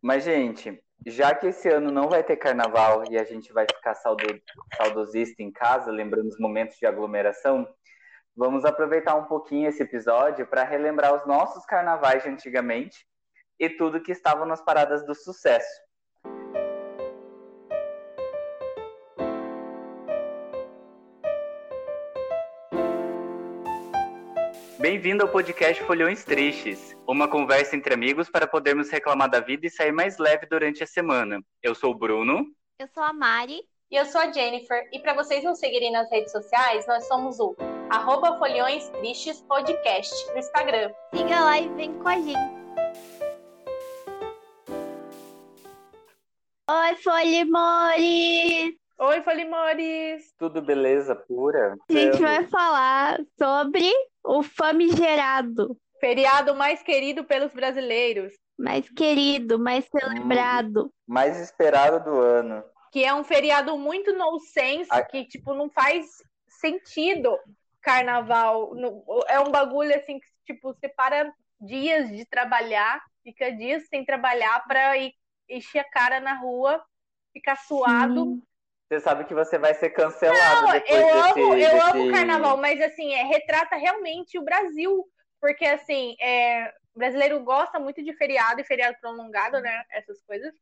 Mas, gente, já que esse ano não vai ter carnaval e a gente vai ficar saudo, saudosista em casa, lembrando os momentos de aglomeração, vamos aproveitar um pouquinho esse episódio para relembrar os nossos carnavais de antigamente e tudo que estava nas paradas do sucesso. Bem-vindo ao podcast Folhões Tristes, uma conversa entre amigos para podermos reclamar da vida e sair mais leve durante a semana. Eu sou o Bruno. Eu sou a Mari. E eu sou a Jennifer. E para vocês nos seguirem nas redes sociais, nós somos o arroba Folhões Tristes Podcast no Instagram. Siga lá e vem com a gente. Oi, Folimores! Oi, Folimores! Tudo beleza pura? A gente vai falar sobre o famigerado. Feriado mais querido pelos brasileiros. Mais querido, mais celebrado. Hum, mais esperado do ano. Que é um feriado muito nonsense, A... que, tipo, não faz sentido carnaval. É um bagulho, assim, que, tipo, separa dias de trabalhar, fica dias sem trabalhar pra ir encher a cara na rua, ficar suado. Sim. Você sabe que você vai ser cancelado Não, depois eu desse, amo, eu desse... amo carnaval, mas assim, é, retrata realmente o Brasil, porque assim, é, o brasileiro gosta muito de feriado e feriado prolongado, né? Essas coisas.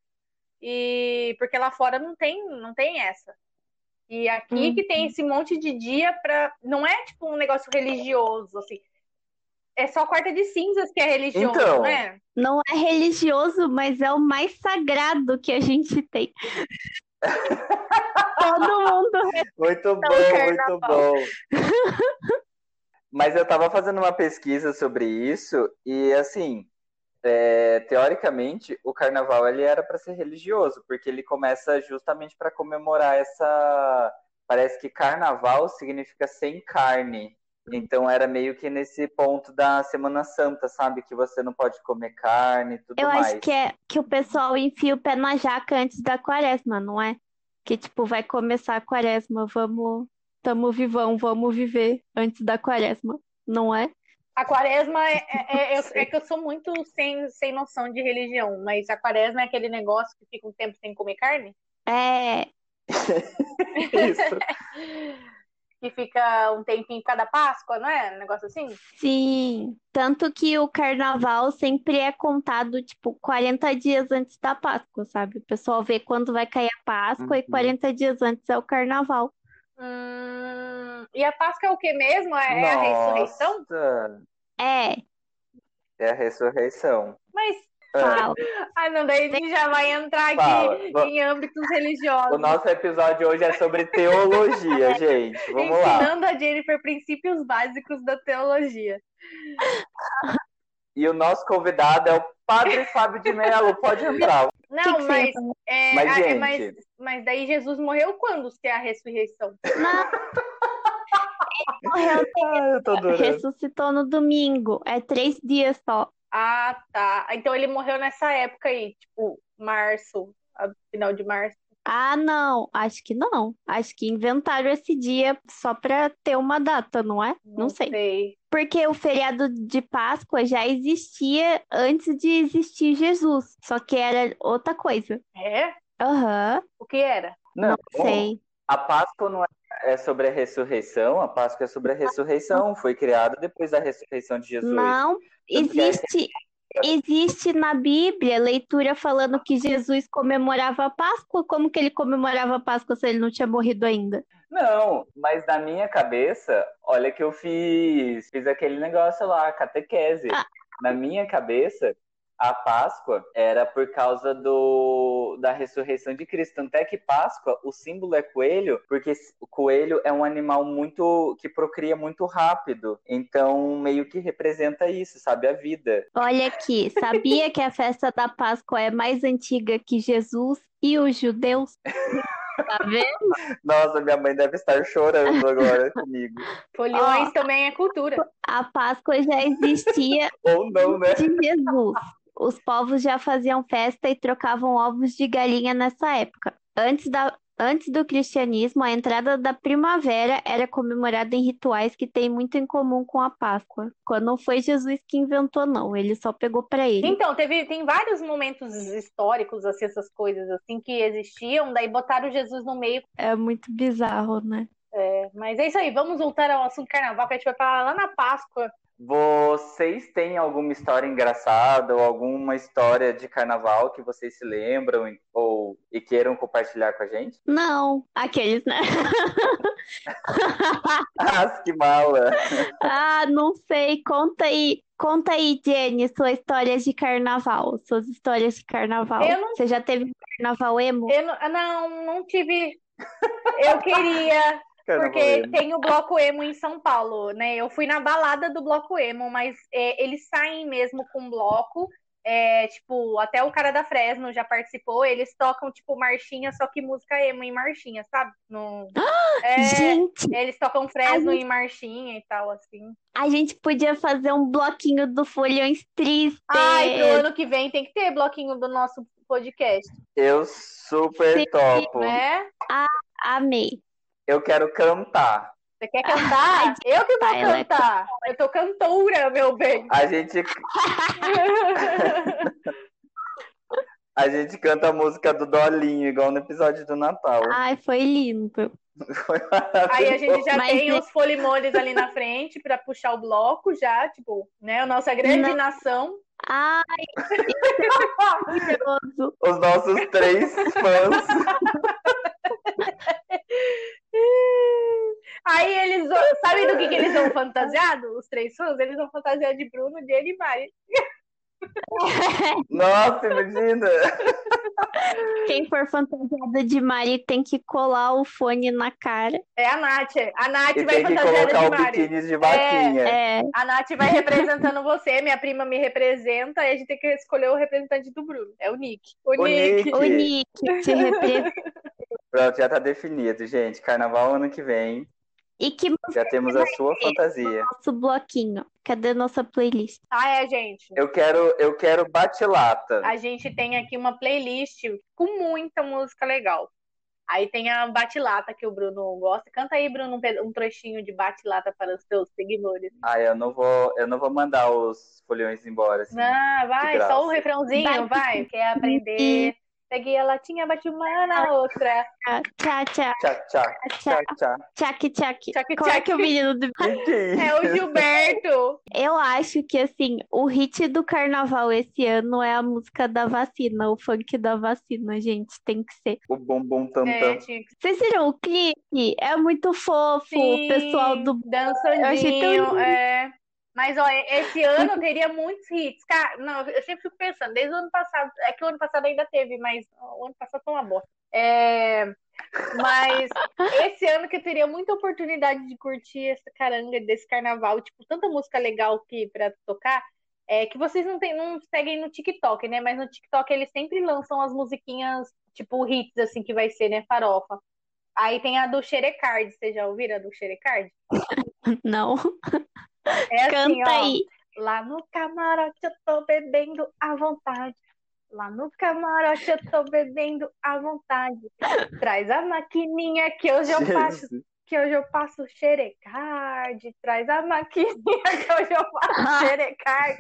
E porque lá fora não tem, não tem essa. E aqui que tem uhum. esse monte de dia para não é tipo um negócio religioso, assim. É só quarta de cinzas que é religioso, então, né? Não é religioso, mas é o mais sagrado que a gente tem. Todo mundo. Muito bom, muito bom. Mas eu estava fazendo uma pesquisa sobre isso e, assim, é, teoricamente, o carnaval ele era para ser religioso, porque ele começa justamente para comemorar essa. Parece que carnaval significa sem carne. Então era meio que nesse ponto da Semana Santa, sabe? Que você não pode comer carne e tudo Eu mais. acho que é que o pessoal enfia o pé na jaca antes da quaresma, não é? Que tipo, vai começar a quaresma, vamos, tamo vivão, vamos viver antes da quaresma, não é? A quaresma é, é, é, é, que eu sou muito sem, sem noção de religião, mas a quaresma é aquele negócio que fica um tempo sem comer carne? É. Isso. que fica um tempinho cada Páscoa, não é? Um negócio assim? Sim. Tanto que o carnaval sempre é contado, tipo, 40 dias antes da Páscoa, sabe? O pessoal vê quando vai cair a Páscoa uhum. e 40 dias antes é o carnaval. Hum... E a Páscoa é o que mesmo? É, é a ressurreição? É. É a ressurreição. Mas Fala. Ai, não, daí a gente já vai entrar aqui Fala. em âmbitos religiosos. O nosso episódio hoje é sobre teologia, gente. Vamos lá. Ensinando a Jennifer princípios básicos da teologia. E o nosso convidado é o Padre Fábio de Mello. Pode entrar. Não, mas, é, mas, gente... é, mas, mas daí Jesus morreu quando? Se é a ressurreição? Não. Ele morreu, ah, ressuscitou no domingo. É três dias só. Ah, tá. Então ele morreu nessa época aí, tipo, março, final de março. Ah, não, acho que não. Acho que inventaram esse dia só para ter uma data, não é? Não, não sei. sei. Porque o feriado de Páscoa já existia antes de existir Jesus, só que era outra coisa. É? Aham. Uhum. O que era? Não, não sei. A Páscoa não é sobre a ressurreição, a Páscoa é sobre a ressurreição, foi criada depois da ressurreição de Jesus. Não, Existe, existe na Bíblia leitura falando que Jesus comemorava a Páscoa. Como que ele comemorava a Páscoa se ele não tinha morrido ainda? Não, mas na minha cabeça, olha que eu fiz, fiz aquele negócio lá, catequese. Ah. Na minha cabeça, a Páscoa era por causa do, da ressurreição de Cristo. Tanto é que Páscoa, o símbolo é coelho, porque o coelho é um animal muito que procria muito rápido. Então, meio que representa isso, sabe? A vida. Olha aqui, sabia que a festa da Páscoa é mais antiga que Jesus e os judeus? Tá vendo? Nossa, minha mãe deve estar chorando agora comigo. Folhões oh, também é cultura. A Páscoa já existia Ou não, né? de Jesus os povos já faziam festa e trocavam ovos de galinha nessa época. Antes da, Antes do cristianismo, a entrada da primavera era comemorada em rituais que têm muito em comum com a Páscoa. Quando não foi Jesus que inventou, não, ele só pegou para ele. Então, teve, tem vários momentos históricos, assim, essas coisas assim que existiam, daí botaram Jesus no meio. É muito bizarro, né? É, mas é isso aí, vamos voltar ao assunto carnaval, que a gente vai falar lá na Páscoa. Vocês têm alguma história engraçada ou alguma história de carnaval que vocês se lembram ou e queiram compartilhar com a gente? Não, aqueles, né? ah, que mala! Ah, não sei. Conta aí. Conta aí, Jenny, suas histórias de carnaval, suas histórias de carnaval. Não... Você já teve carnaval emo? Eu não, não, não tive. Eu queria, porque tem o Bloco Emo em São Paulo, né? Eu fui na balada do Bloco Emo, mas é, eles saem mesmo com bloco. É, tipo, até o cara da Fresno já participou, eles tocam, tipo, marchinha, só que música emo em marchinha, sabe? No, é, gente! Eles tocam Fresno gente... em marchinha e tal, assim. A gente podia fazer um bloquinho do Folhões Tristes. Ai, pro ano que vem tem que ter bloquinho do nosso podcast. Eu super Sim, topo. Né? Ah, amei. Eu quero cantar. Você quer cantar? eu que vou cantar. Eu tô cantora, meu bem. A gente. a gente canta a música do Dolinho, igual no episódio do Natal. Ai, foi lindo. Foi Aí a gente já Mas tem os folimoles ali na frente para puxar o bloco já, tipo, né? A nossa grande Não. nação. Ai, Os nossos três fãs. Aí eles sabe do que, que eles vão fantasiados? Os três fãs? Eles vão fantasiar de Bruno, Jenny e Mari. Nossa, imagina! Quem for fantasiada de Mari tem que colar o fone na cara. É a Nath. A Nath e vai fantasiada de Mari. de vaquinha. É, é. A Nath vai representando você, minha prima me representa, e a gente tem que escolher o representante do Bruno. É o Nick. O, o Nick. Nick. O Nick te representa. Pronto, já tá definido, gente. Carnaval ano que vem. E que Já temos a sua fantasia. Nosso bloquinho. Cadê nossa playlist? Ah, é, gente. Eu quero, eu quero bate-lata. A gente tem aqui uma playlist com muita música legal. Aí tem a bate-lata que o Bruno gosta. Canta aí, Bruno, um trechinho de bate-lata para os seus seguidores. Ah, eu não vou, eu não vou mandar os folhões embora. Assim, ah, vai, só um refrãozinho, vai. Quer aprender Peguei a latinha, bati uma na outra. Tchá, tchá. Tchá, tchá. Tchá, tchá. Tchac, tchac. Tchac, Qual é que é o menino do... É o Gilberto. Eu acho que, assim, o hit do carnaval esse ano é a música da vacina, o funk da vacina, gente. Tem que ser. O bombom tam é, Vocês viram o clipe? É muito fofo. Sim, o pessoal do... Dançandinho, é... Mas, ó, esse ano teria muitos hits. Cara, não, eu sempre fico pensando, desde o ano passado, é que o ano passado ainda teve, mas o ano passado foi uma bosta. É, mas esse ano que eu teria muita oportunidade de curtir essa caranga desse carnaval, tipo, tanta música legal que para tocar, é que vocês não, tem, não seguem no TikTok, né? Mas no TikTok eles sempre lançam as musiquinhas, tipo, hits, assim, que vai ser, né? Farofa. Aí tem a do Xerecard, vocês já ouviram a do Xerecard? Não. É assim, Canta ó, aí. Lá no camarote eu tô bebendo à vontade. Lá no camarote eu tô bebendo à vontade. Traz a maquininha que hoje eu passo. Que hoje eu passo xerecard. Traz a maquininha que hoje eu passo xerecard.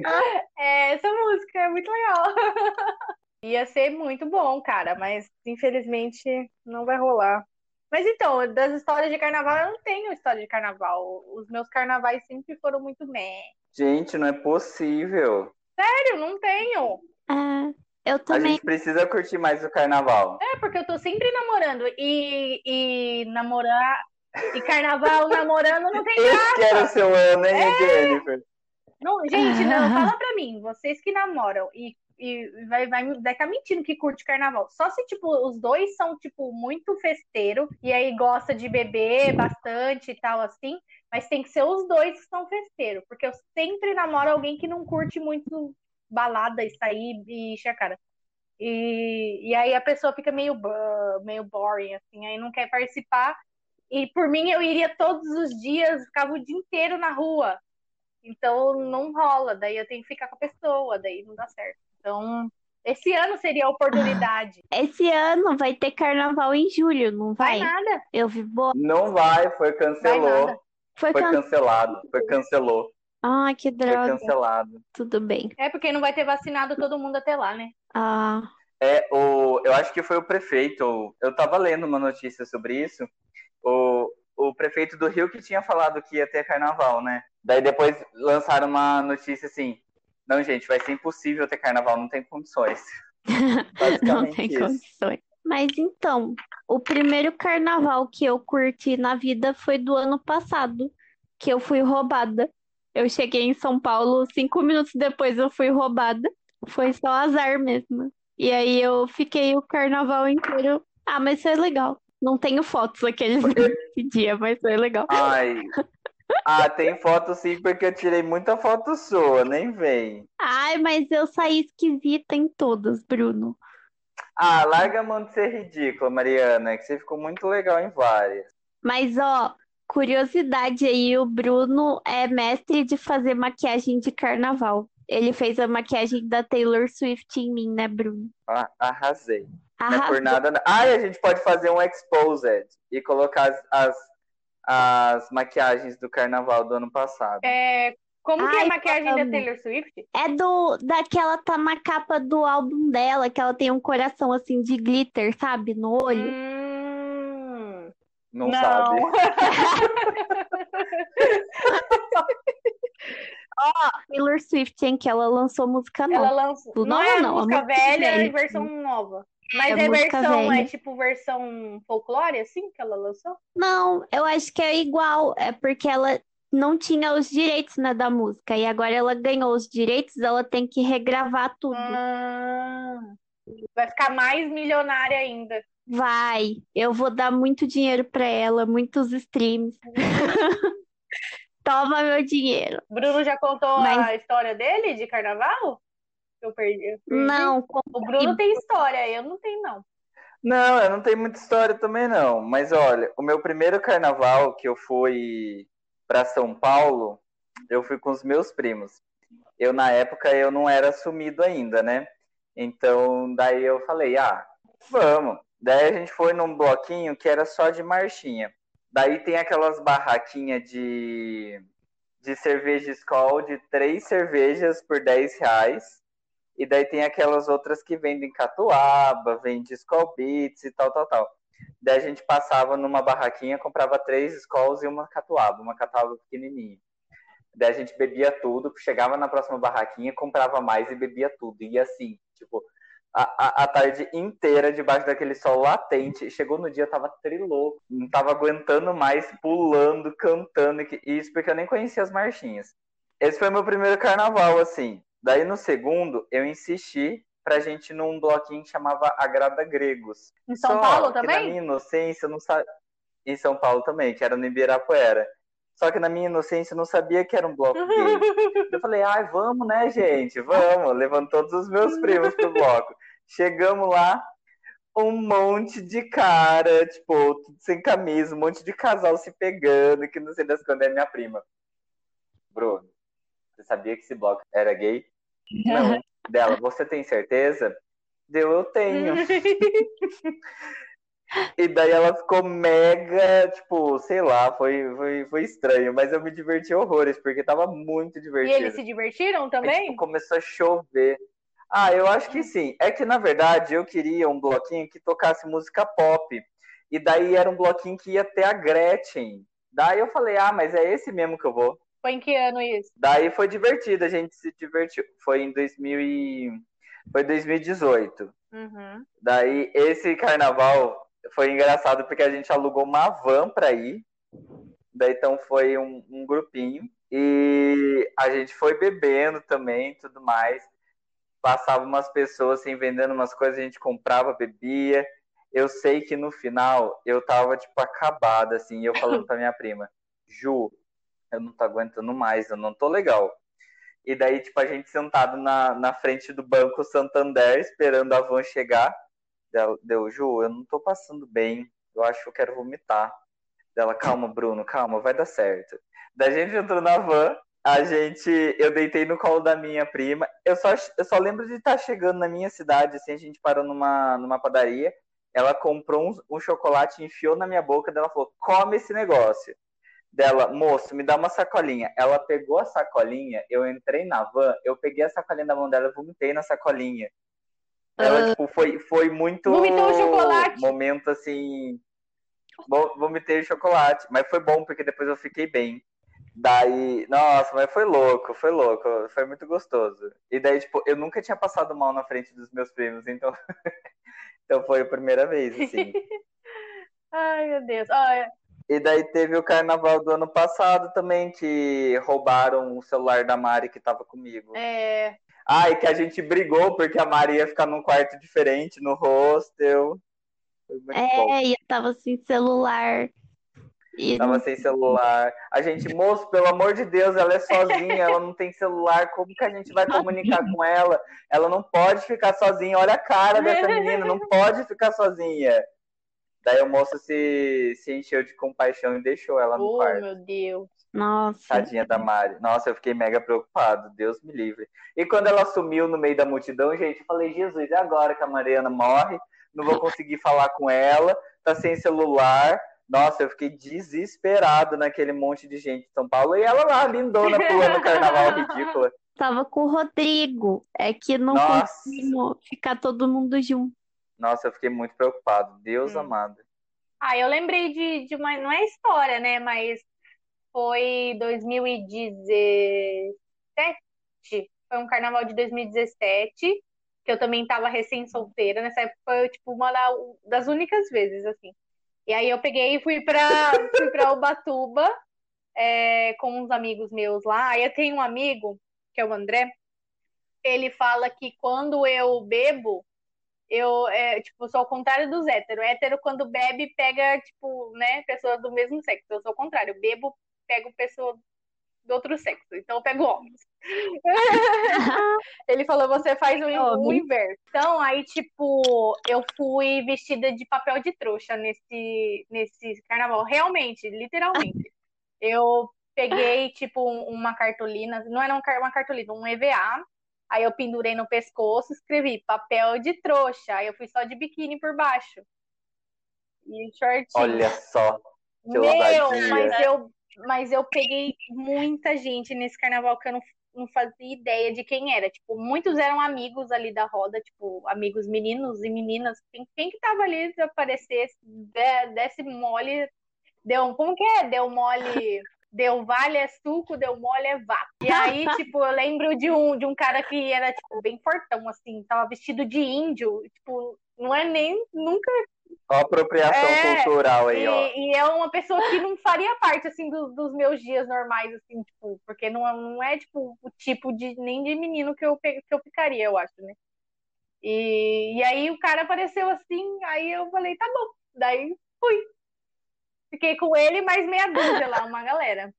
É, essa música é muito legal. Ia ser muito bom, cara, mas infelizmente não vai rolar. Mas então, das histórias de carnaval, eu não tenho história de carnaval. Os meus carnavais sempre foram muito meh. Gente, não é possível. Sério, não tenho. É, eu também. A gente precisa curtir mais o carnaval. É, porque eu tô sempre namorando. E, e namorar. E carnaval namorando não tem graça. Esse que era o seu ano, hein, É. Jennifer? Não, gente, não, fala pra mim, vocês que namoram e, e vai, vai, vai estar mentindo que curte carnaval. Só se, tipo, os dois são, tipo, muito festeiro e aí gosta de beber bastante e tal, assim. Mas tem que ser os dois que são festeiro, porque eu sempre namoro alguém que não curte muito balada e sair e encher a cara. E, e aí a pessoa fica meio, meio boring, assim, aí não quer participar. E por mim eu iria todos os dias, ficava o dia inteiro na rua. Então não rola, daí eu tenho que ficar com a pessoa, daí não dá certo. Então Esse ano seria a oportunidade. Esse ano vai ter carnaval em julho, não vai? Vai nada. Eu vi boa. Não vai, foi Vai cancelou. nada. Foi, Foi can... cancelado, foi cancelou, Ah, que foi droga. cancelado. Tudo bem. É porque não vai ter vacinado todo mundo até lá, né? Ah, É, o, eu acho que foi o prefeito. Eu tava lendo uma notícia sobre isso. O, o prefeito do Rio que tinha falado que ia ter carnaval, né? Daí depois lançaram uma notícia assim: não, gente, vai ser impossível ter carnaval, não tem condições. não tem isso. condições. Mas então, o primeiro carnaval que eu curti na vida foi do ano passado, que eu fui roubada. Eu cheguei em São Paulo, cinco minutos depois eu fui roubada. Foi só azar mesmo. E aí eu fiquei o carnaval inteiro. Ah, mas foi legal. Não tenho fotos aqueles desse dia, mas foi legal. Ai. Ah, tem foto sim, porque eu tirei muita foto sua, nem vem. Ai, mas eu saí esquisita em todas, Bruno. Ah, larga a mão de ser ridícula, Mariana, que você ficou muito legal em várias. Mas, ó, curiosidade aí, o Bruno é mestre de fazer maquiagem de carnaval. Ele fez a maquiagem da Taylor Swift em mim, né, Bruno? Ah, arrasei. Não é por Arrasou. nada. não. E a gente pode fazer um exposed e colocar as, as, as maquiagens do carnaval do ano passado. É, como que é Ai, a maquiagem da. Taylor Swift? É do daquela tá na capa do álbum dela, que ela tem um coração assim de glitter, sabe, no olho. Hum, Não, não. sabe? Taylor Swift, hein, que ela lançou música Ela nova. lançou. Do Não nova, é a não, a música velha velha. e versão nova. Mas É é, versão, é velha. tipo versão folclore, assim, que ela lançou? Não, eu acho que é igual, é porque ela não tinha os direitos, né, da música, e agora ela ganhou os direitos, ela tem que regravar tudo. Ah, vai ficar mais milionária ainda. Vai, eu vou dar muito dinheiro pra ela, muitos streams. Toma meu dinheiro. Bruno já contou Mas- a história dele de carnaval? Eu perdi. eu perdi. Não, O Bruno tem história, eu não tenho, não. Não, eu não tenho muita história também, não. Mas olha, o meu primeiro carnaval que eu fui para São Paulo, eu fui com os meus primos. Eu, na época, eu não era assumido ainda, né? Então, daí eu falei, ah, vamos. Daí a gente foi num bloquinho que era só de marchinha. Daí tem aquelas barraquinhas de, de cerveja Skol de três cervejas por 10 reais. E daí tem aquelas outras que vendem catuaba, vende Skol Beats e tal, tal, tal. Daí a gente passava numa barraquinha, comprava três Skols e uma catuaba, uma catuaba pequenininha. Daí a gente bebia tudo, chegava na próxima barraquinha, comprava mais e bebia tudo. E assim, tipo, a, a, a tarde inteira debaixo daquele sol latente. Chegou no dia, tava trilouco, não tava aguentando mais, pulando, cantando. e Isso porque eu nem conhecia as marchinhas. Esse foi meu primeiro carnaval, assim. Daí no segundo, eu insisti pra gente ir num bloquinho que chamava Agrada Gregos. Em São Só Paulo que na também? minha inocência, eu não sabia. Em São Paulo também, que era no Ibirapuera. Só que na minha inocência, eu não sabia que era um bloco gay. Eu falei, ai, vamos, né, gente? Vamos. Levando todos os meus primos pro bloco. Chegamos lá, um monte de cara, tipo, tudo sem camisa, um monte de casal se pegando, que não sei das quando é minha prima. Bruno, você sabia que esse bloco era gay? Não. Dela, você tem certeza? Deu, eu tenho. E daí ela ficou mega, tipo, sei lá, foi, foi, foi estranho, mas eu me diverti horrores, porque tava muito E divertido. eles se divertiram também? tipo, começou a chover. Ah, eu acho que sim. É que, na verdade, eu queria um bloquinho que tocasse música pop. E daí era um bloquinho que ia ter a Gretchen. Daí eu falei, ah, mas é esse mesmo que eu vou. Foi em que ano isso? Daí foi divertido, a gente se divertiu. Foi em 2000 e... foi 2018. Uhum. Daí esse carnaval foi engraçado porque a gente alugou uma van pra ir. Daí então foi um, um grupinho. E a gente foi bebendo também, tudo mais. Passava umas pessoas assim, vendendo umas coisas, a gente comprava, bebia. Eu sei que no final eu tava, tipo, acabada, assim, e eu falando pra minha prima, Ju, eu não tô aguentando mais, eu não tô legal. E daí, tipo, a gente sentado na, na frente do Banco Santander, esperando a van chegar. Deu, Ju, eu não tô passando bem, eu acho que eu quero vomitar. Dela, calma, Bruno, calma, vai dar certo. Daí a gente entrou na van, a gente, eu deitei no colo da minha prima. Eu só, eu só lembro de estar tá chegando na minha cidade, assim, a gente parou numa, numa padaria. Ela comprou um, um chocolate, enfiou na minha boca, dela falou: come esse negócio. Dela, moço, me dá uma sacolinha. Ela pegou a sacolinha, eu entrei na van, eu peguei a sacolinha da mão dela e vomitei na sacolinha. Ela, uh, tipo, foi, foi muito. Vomitou o chocolate. Momento assim. Vomitei o chocolate. Mas foi bom, porque depois eu fiquei bem. Daí, nossa, mas foi louco, foi louco, foi muito gostoso. E daí, tipo, eu nunca tinha passado mal na frente dos meus primos, então, então foi a primeira vez, assim. Ai, meu Deus. Olha. E daí teve o carnaval do ano passado também, que roubaram o celular da Mari que tava comigo. É. Ah, e que a gente brigou porque a Mari ia ficar num quarto diferente, no hostel. é, bom. e eu tava sem celular. E Tava sem celular. A gente, moço, pelo amor de Deus, ela é sozinha, ela não tem celular. Como que a gente vai comunicar com ela? Ela não pode ficar sozinha. Olha a cara dessa menina, não pode ficar sozinha. Daí o moço se, se encheu de compaixão e deixou ela no oh, quarto. meu Deus. Nossa. Tadinha da Mari. Nossa, eu fiquei mega preocupado. Deus me livre. E quando ela sumiu no meio da multidão, gente, eu falei, Jesus, é agora que a Mariana morre? Não vou conseguir falar com ela, tá sem celular nossa, eu fiquei desesperado naquele monte de gente de São Paulo. E ela lá, lindona, pulando carnaval ridícula. Tava com o Rodrigo. É que não conseguimos ficar todo mundo junto. Nossa, eu fiquei muito preocupado. Deus hum. amado. Ah, eu lembrei de, de uma. Não é história, né? Mas foi 2017. Foi um carnaval de 2017. Que eu também tava recém-solteira. Nessa época foi, tipo, uma das únicas vezes, assim. E aí eu peguei e fui para fui pra Ubatuba é, com uns amigos meus lá. Aí eu tenho um amigo, que é o André, ele fala que quando eu bebo, eu, é, tipo, sou ao contrário dos héteros. Hétero, quando bebe, pega, tipo, né, pessoa do mesmo sexo. Eu sou ao contrário. Eu bebo, pego pessoa do outro sexo. Então eu pego homens. Ele falou, você faz o, o, inverso. Então, aí, tipo, eu fui vestida de papel de trouxa nesse, nesse carnaval. Realmente, literalmente. Eu peguei, tipo, uma cartolina, não era uma cartolina, um EVA. Aí eu pendurei no pescoço, escrevi papel de trouxa. Aí eu fui só de biquíni por baixo. E shortinho. Olha só. Meu, mas eu mas eu peguei muita gente nesse carnaval que eu não, não fazia ideia de quem era. Tipo, muitos eram amigos ali da roda, tipo, amigos meninos e meninas. Quem, quem que tava ali se aparecesse, desse mole, deu, como que é? Deu mole, deu vale é suco, deu mole é vapo. E aí, tipo, eu lembro de um, de um cara que era, tipo, bem fortão, assim, tava vestido de índio, tipo, não é nem, nunca Ó, apropriação é, cultural aí, e, ó. E é uma pessoa que não faria parte, assim, do, dos meus dias normais, assim, tipo, porque não, não é, tipo, o tipo de, nem de menino que eu, que eu ficaria, eu acho, né? E, e aí o cara apareceu assim, aí eu falei, tá bom. Daí fui. Fiquei com ele mais meia dúzia lá, uma galera.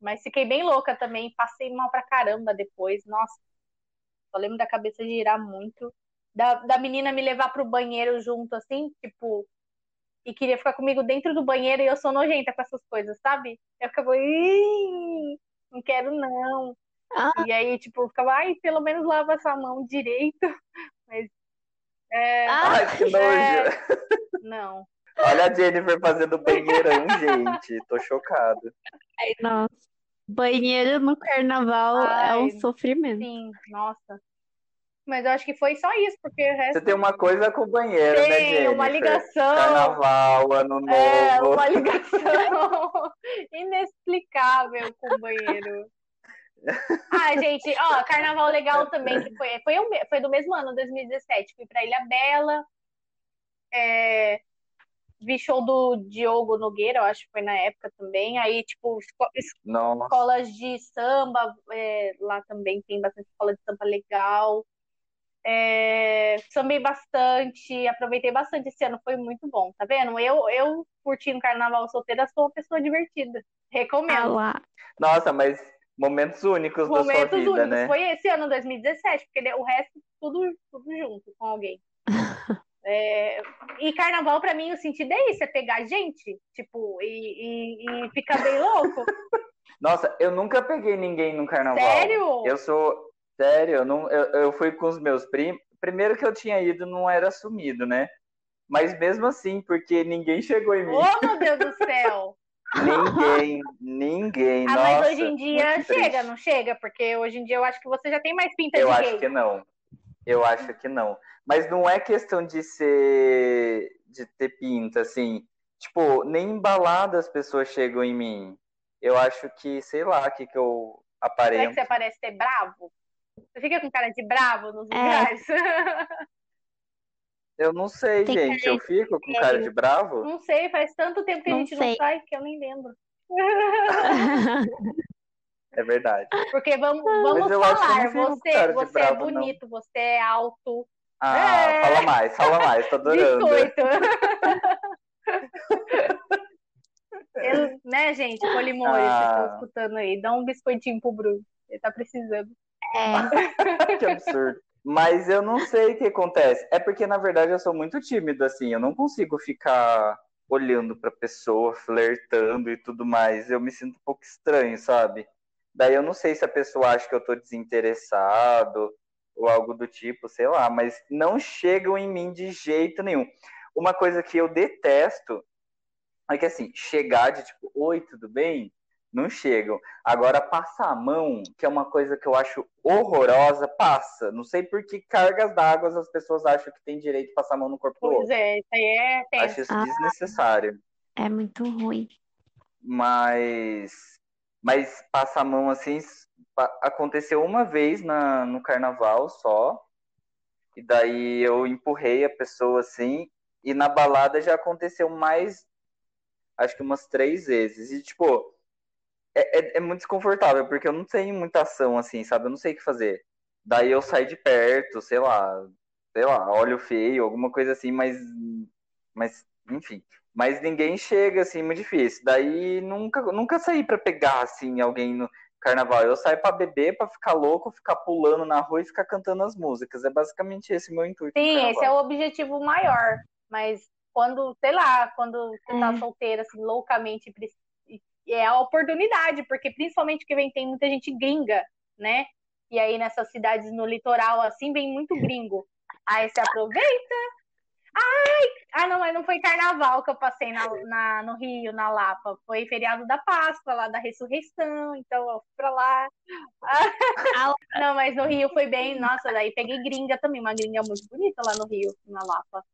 Mas fiquei bem louca também, passei mal pra caramba depois, nossa. Só lembro da cabeça girar muito da, da menina me levar pro banheiro junto, assim, tipo, e queria ficar comigo dentro do banheiro e eu sou nojenta com essas coisas, sabe? Eu ficava, não quero não. Ah. E aí, tipo, eu ficava, ai, pelo menos lava essa mão direito. Mas. É, ai, que nojo. É, não. Olha a Jennifer fazendo banheirão, gente. Tô chocado. Ai, nossa. Banheiro no carnaval ai, é um sofrimento. Sim, nossa. Mas eu acho que foi só isso, porque o resto. Você tem uma coisa com o banheiro, tem, né, Jennifer? uma ligação. Carnaval, ano novo. É, uma ligação inexplicável com o banheiro. Ah, gente, ó, carnaval legal também, que foi, foi, foi do mesmo ano, 2017. Fui pra Ilha Bela. É, vi show do Diogo Nogueira, eu acho que foi na época também. Aí, tipo, esco escolas de samba, é, lá também tem bastante escola de samba legal. É, sambei bastante, aproveitei bastante esse ano, foi muito bom, tá vendo? Eu, eu curtindo carnaval solteira, sou uma pessoa divertida. Recomendo. Ah Nossa, mas momentos únicos momentos da sua vida, únicos. né? Foi esse ano, 2017, porque o resto tudo, tudo junto com alguém. É, e carnaval, para mim, o sentido é isso: é pegar gente, tipo, e, e, e ficar bem louco. Nossa, eu nunca peguei ninguém no carnaval. Sério? Eu sou. Sério, eu, não, eu, eu fui com os meus primos. Primeiro que eu tinha ido não era assumido, né? Mas mesmo assim, porque ninguém chegou em mim. Oh, meu Deus do céu! ninguém, ninguém. Ah, Nossa, mas hoje em dia chega, não chega? Porque hoje em dia eu acho que você já tem mais pinta eu de acho gay. que não. Eu acho que não. Mas não é questão de ser. de ter pinta, assim. Tipo, nem em balada as pessoas chegam em mim. Eu acho que, sei lá, que, que eu Será aparento. que você parece ser bravo? Você fica com cara de bravo nos É. lugares? Eu não sei, Tem gente. cara Eu fico com cara de bravo? não sei, faz tanto tempo que a Não gente sei. não sai que eu nem lembro. É verdade. Porque vamos, vamos eu eu falar, não você, você é bravo, não. bonito, você é alto, Ah, É. fala mais, fala mais, tô adorando. 18. Ele, né, gente? Polimores, vocês Ah. estão escutando aí. Dá um biscoitinho pro Bruno. Ele tá precisando. É. que absurdo. Mas eu não sei o que acontece. É porque, na verdade, eu sou muito tímido, assim. Eu não consigo ficar olhando pra pessoa, flertando e tudo mais. Eu me sinto um pouco estranho, sabe? Daí eu não sei se a pessoa acha que eu tô desinteressado ou algo do tipo, sei lá. Mas não chegam em mim de jeito nenhum. Uma coisa que eu detesto é que, assim, chegar de tipo, oi, tudo bem? Não chegam. Agora, passar a mão, que é uma coisa que eu acho horrorosa, passa. Não sei por que cargas d'água as pessoas acham que tem direito de passar a mão no corpo do Pois outro. é, isso aí é tenso. Acho isso Ah. desnecessário. É muito ruim. Mas, mas passar a mão assim, aconteceu uma vez na, no carnaval só. E daí eu empurrei a pessoa assim. E na balada já aconteceu mais, acho que umas três vezes. E tipo, é, é, é muito desconfortável, porque eu não tenho muita ação assim, sabe? Eu não sei o que fazer. Daí eu saio de perto, sei lá, sei lá, olho feio, alguma coisa assim, mas, mas enfim. Mas ninguém chega assim, muito difícil. Daí nunca, nunca saí pra pegar assim alguém no carnaval. Eu saio pra beber, pra ficar louco, ficar pulando na rua e ficar cantando as músicas. É basicamente esse o meu intuito. Sim, esse é o objetivo maior. Mas quando, sei lá, quando você tá É. solteira, assim, loucamente, é a oportunidade, porque principalmente que vem, tem muita gente gringa, né? E aí nessas cidades no litoral, assim, vem muito gringo. Aí você aproveita. Ai! Ah, não, mas não foi carnaval que eu passei na, na- no Rio, na Lapa. Foi feriado da Páscoa, lá da ressurreição. Então eu fui pra lá. Não, mas no Rio foi bem. Nossa, daí peguei gringa também, uma gringa muito bonita lá no Rio, na Lapa.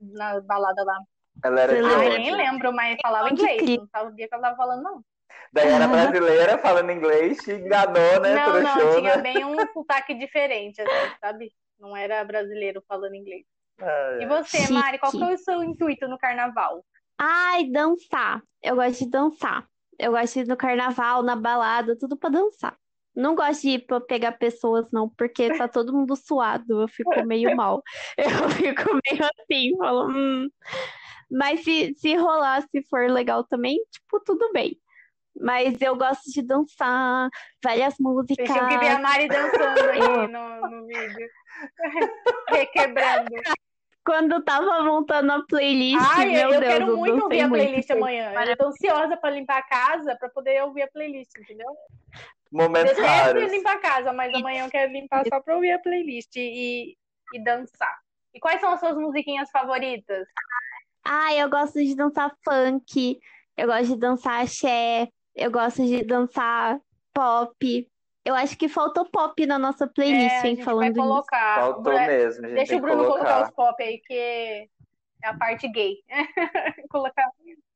Na balada lá. Ela era Ah, eu nem lembro, mas falava inglês. Não sabia o que ela tava falando, não. Daí era brasileira falando inglês, te enganou, né, não, não, tinha bem um sotaque diferente, assim, sabe? Não era brasileiro falando inglês. Ah, E é. você, Chique. Mari, qual que é o seu intuito no carnaval? Ai, dançar. Eu gosto de dançar. Eu gosto de ir no carnaval, na balada, tudo pra dançar. Não gosto de ir pra pegar pessoas, não, porque tá todo mundo suado. Eu fico meio mal. Eu fico meio assim, falo, hum. Mas se, se rolar, se for legal também, tipo, tudo bem. Mas eu gosto de dançar várias músicas. Tinham que ver a Mari dançando aqui no, no vídeo. Requebrando. Quando eu tava montando a playlist, Ai, eu, meu eu Deus, quero eu muito ouvir a playlist amanhã. Eu tô ansiosa pra limpar a casa pra poder ouvir a playlist, entendeu? Momentos Detesto raros. limpar a casa, mas amanhã eu quero limpar só pra ouvir a playlist e, e dançar. E quais são as suas musiquinhas favoritas? Ah, eu gosto de dançar funk, eu gosto de dançar axé, eu gosto de dançar pop. Eu acho que faltou pop na nossa É, playlist, a hein, vai falando nisso. colocar. Faltou Bru- mesmo, gente Deixa tem o Bruno colocar colocar. os pop aí, que é a parte gay. colocar,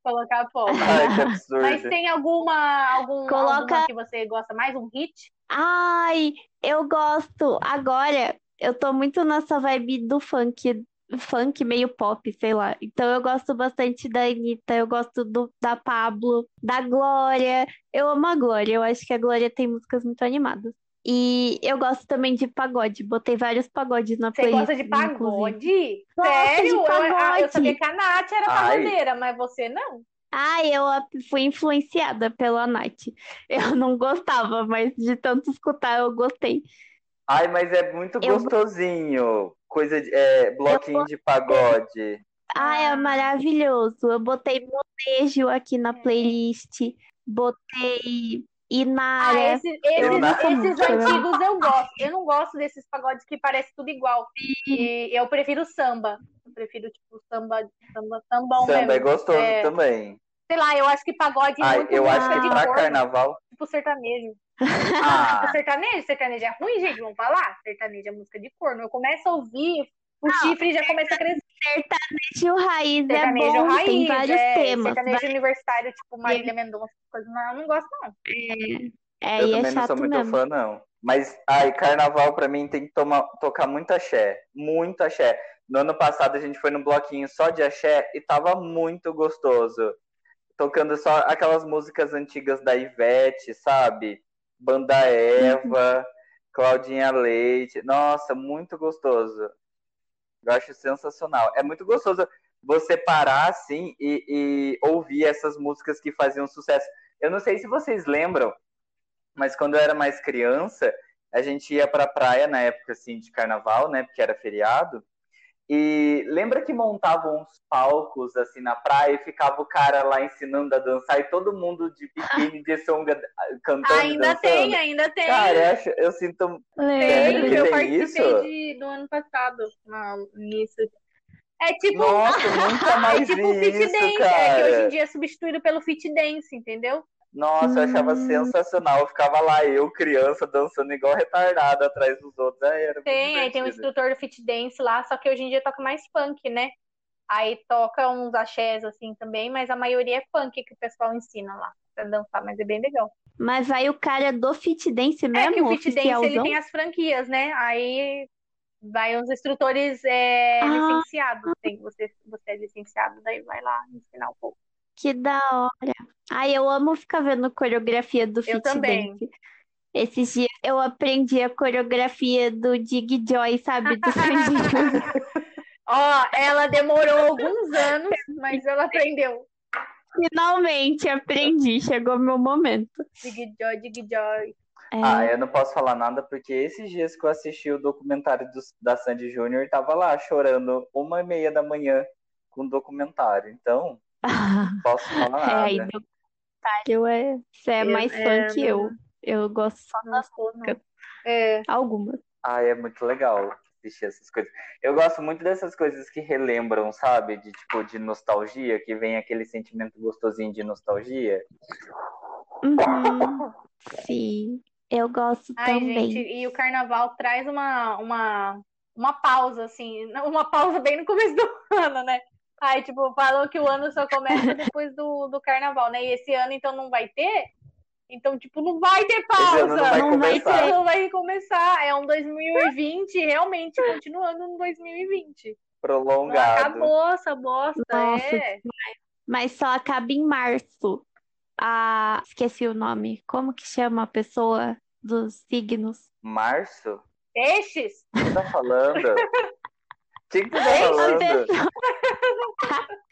colocar pop. Ai, que absurdo. Mas tem alguma, algum, Coloca- alguma que você gosta mais? Um hit? Ai, eu gosto. Agora, eu tô muito nessa vibe do funk, funk meio pop, sei lá. Então eu gosto bastante da Anitta, eu gosto do, da Pablo, da Glória. Eu amo a Glória, eu acho que a Glória tem músicas muito animadas. E eu gosto também de pagode, botei vários pagodes na Você playlist, gosta de pagode? Sério? de Eu, ah, eu pagode. sabia que a Nath era Ai. pagodeira, mas você não. Ai, eu fui influenciada pela Nath. Eu não gostava, mas de tanto escutar eu gostei. Ai, mas é muito Eu- gostosinho. Coisa de é, bloquinho de pagode. Ai, é Ah. maravilhoso. Eu botei molejo aqui na playlist, botei Inara. Ah, esse, esses, esses antigos eu gosto. Eu não gosto desses pagodes que parecem tudo igual. E eu prefiro samba. Eu prefiro, tipo, samba, samba, sambão Samba mesmo. é gostoso É. também. Sei lá, eu acho que pagode é Ai, muito eu acho que pra corno, carnaval. tipo sertanejo. Ah, sertanejo, sertanejo é ruim, gente, vamos falar? Sertanejo é música de corno. Eu começo a ouvir, o chifre já começa a crescer. Sertanejo raiz é Sertanejo bom, raiz, tem vários é, temas. sertanejo universitário, tipo Marília Mendonça, coisa, não, eu não gosto não. É, eu e é também não sou muito mesmo. fã, não. Mas, ai, carnaval pra mim tem que tomar, tocar muito axé. Muito axé. No ano passado a gente foi num bloquinho só de axé e tava muito gostoso. Tocando só aquelas músicas antigas da Ivete, sabe? Banda Eva, Claudinha Leite. Nossa, muito gostoso. Eu acho sensacional. É muito gostoso você parar assim e, e ouvir essas músicas que faziam sucesso. Eu não sei se vocês lembram, mas quando eu era mais criança, a gente ia pra praia na época assim de carnaval, né? Porque era feriado. E lembra que montavam uns palcos assim na praia e ficava o cara lá ensinando a dançar e todo mundo de biquíni de sunga cantando e Ainda tem, ainda tem. Cara, eu, eu sinto. Tem, que eu participei isso? de- do ano passado nisso. É tipo, Nossa, nunca é mais tipo vi fit isso, dance, é que hoje em cara. dia é substituído pelo fit dance, entendeu? Nossa, eu achava Hum. sensacional. Eu ficava lá, eu, criança, dançando igual retardado atrás dos outros. Aí era Tem, aí tem um instrutor do fit dance lá, só que hoje em dia toca mais funk, né? Aí toca uns axés assim também, mas a maioria é funk que o pessoal ensina lá pra dançar, mas é bem legal. Mas vai o cara do fit dance É mesmo, que o fit dance ele tem as franquias, né? Aí vai uns instrutores é, Ah. licenciados. Tem, você, você é licenciado, daí vai lá ensinar um pouco. Que da hora. Ai, eu amo ficar vendo coreografia do fit também. dance. Esses dias eu aprendi a coreografia do Dig Joy, sabe? Do. Ó, ela demorou alguns anos, mas ela aprendeu. Finalmente aprendi, chegou meu momento. Dig Joy, Dig Joy. É, Ah, eu não posso falar nada porque esses dias que eu assisti o documentário do- da Sandy Júnior, tava lá chorando uma e meia da manhã com o documentário. Então, posso falar é aí nada. documentário é. Você é Eu- mais é, fã que eu. Eu gosto só das não. É, algumas. Ah, é muito legal assistir essas coisas. Eu gosto muito dessas coisas que relembram, sabe? De tipo, de nostalgia, que vem aquele sentimento gostosinho de nostalgia. Uhum, sim, eu gosto Ai, também. gente, e o carnaval traz uma, uma, uma pausa, assim, uma pausa bem no começo do ano, né? Aí, tipo, falou que o ano só começa depois do, do carnaval, né? E esse ano, então, não vai ter? Então, tipo, não vai ter pausa. ano não vai Não vai ano não vai começar. É um 2020, realmente, continuando no 2020. Não Prolongado. acabou essa bosta, Nossa, é. Mas só acaba em março. Ah, esqueci o nome. Como que chama a pessoa dos signos? Março? Peixes? O que você tá falando? O que, que você tá Ei, falando?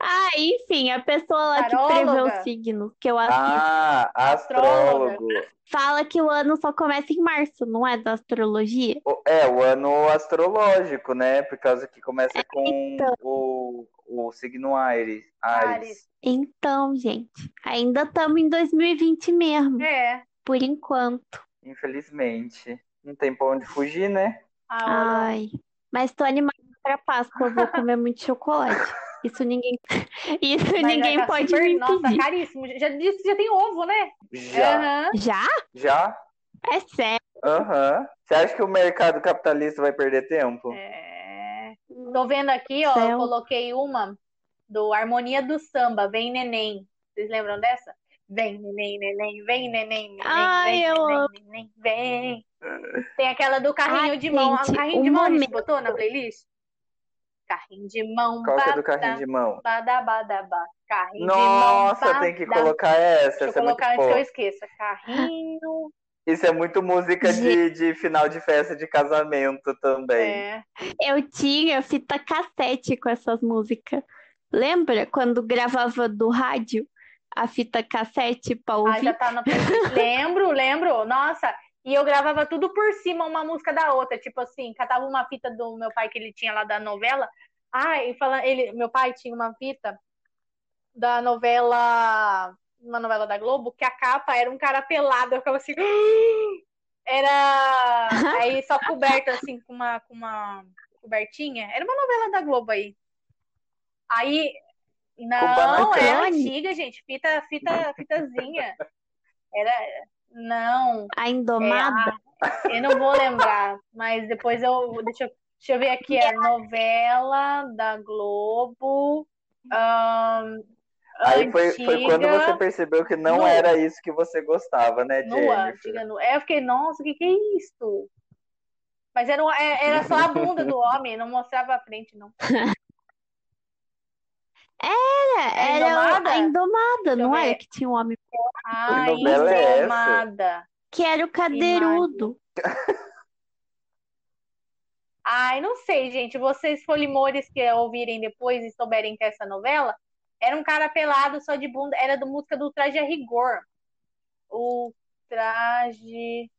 Ah, enfim, a pessoa lá que prevê os signos, que eu assisto, Ah, astrólogo. fala que o ano só começa em março, não é da astrologia? O- É, o ano astrológico, né? Por causa que começa com então. o, o signo. Ares. Ares. Então, gente, ainda estamos em 2020 mesmo, É. por enquanto. Infelizmente. Não tem pra onde fugir, né? Ai, mas tô animada pra Páscoa, eu vou comer muito chocolate. Isso ninguém, isso Mas ninguém tá pode super- me Nossa, impedir. caríssimo. Já disse que já tem ovo, né? Já. Aham. Já? Já? É sério? Aham. Você acha que o mercado capitalista vai perder tempo? É. Tô vendo aqui, ó, eu coloquei uma do Harmonia do Samba, Vem Neném. Vocês lembram dessa? Vem, neném, neném, vem, neném, neném, Ai, vem, eu neném, neném, vem. Tem aquela do carrinho Ai, de mão. gente, o carrinho um de mão a gente momento. botou na playlist? Carrinho de mão, Qual que é do bada, carrinho de mão? bada, bada, bada. Carrinho de Nossa, mão, tem que bada. colocar essa. Deixa eu Essa é muito colocar antes que eu esqueça. Carrinho. Isso é muito música de, de final de festa de casamento também. É. Eu tinha fita cassete com essas músicas. Lembra quando gravava do rádio a fita cassete pra Ah, ouvir? já tá playlist. Lembro, lembro. Nossa, e eu gravava tudo por cima, uma música da outra. Tipo assim, catava uma fita do meu pai que ele tinha lá da novela. Ah, e fala, ele, meu pai tinha uma fita da novela uma novela da Globo, que a capa era um cara pelado, eu ficava assim. Era aí só coberto assim com uma, com uma cobertinha. Era uma novela da Globo aí. Aí. Não, era antiga, gente. Fita, fita, fitazinha. Era. Não. A Indomada? É, eu não vou lembrar, mas depois eu. Deixa eu, deixa eu ver aqui. É novela da Globo. Um, Aí foi, foi quando você percebeu que não no, era isso que você gostava, né, Jennifer? No antiga, no, eu fiquei, nossa, o que, que é isso? Mas era, é, era só a bunda do homem, não mostrava a frente, não. Era, era indomada? a indomada, não era que tinha um homem. Ah, indomada. É que era o cadeirudo. Ai, não sei, gente. Vocês folimores que ouvirem depois e souberem que é essa novela, era um cara pelado só de bunda, era do música do Traje a Rigor. O traje.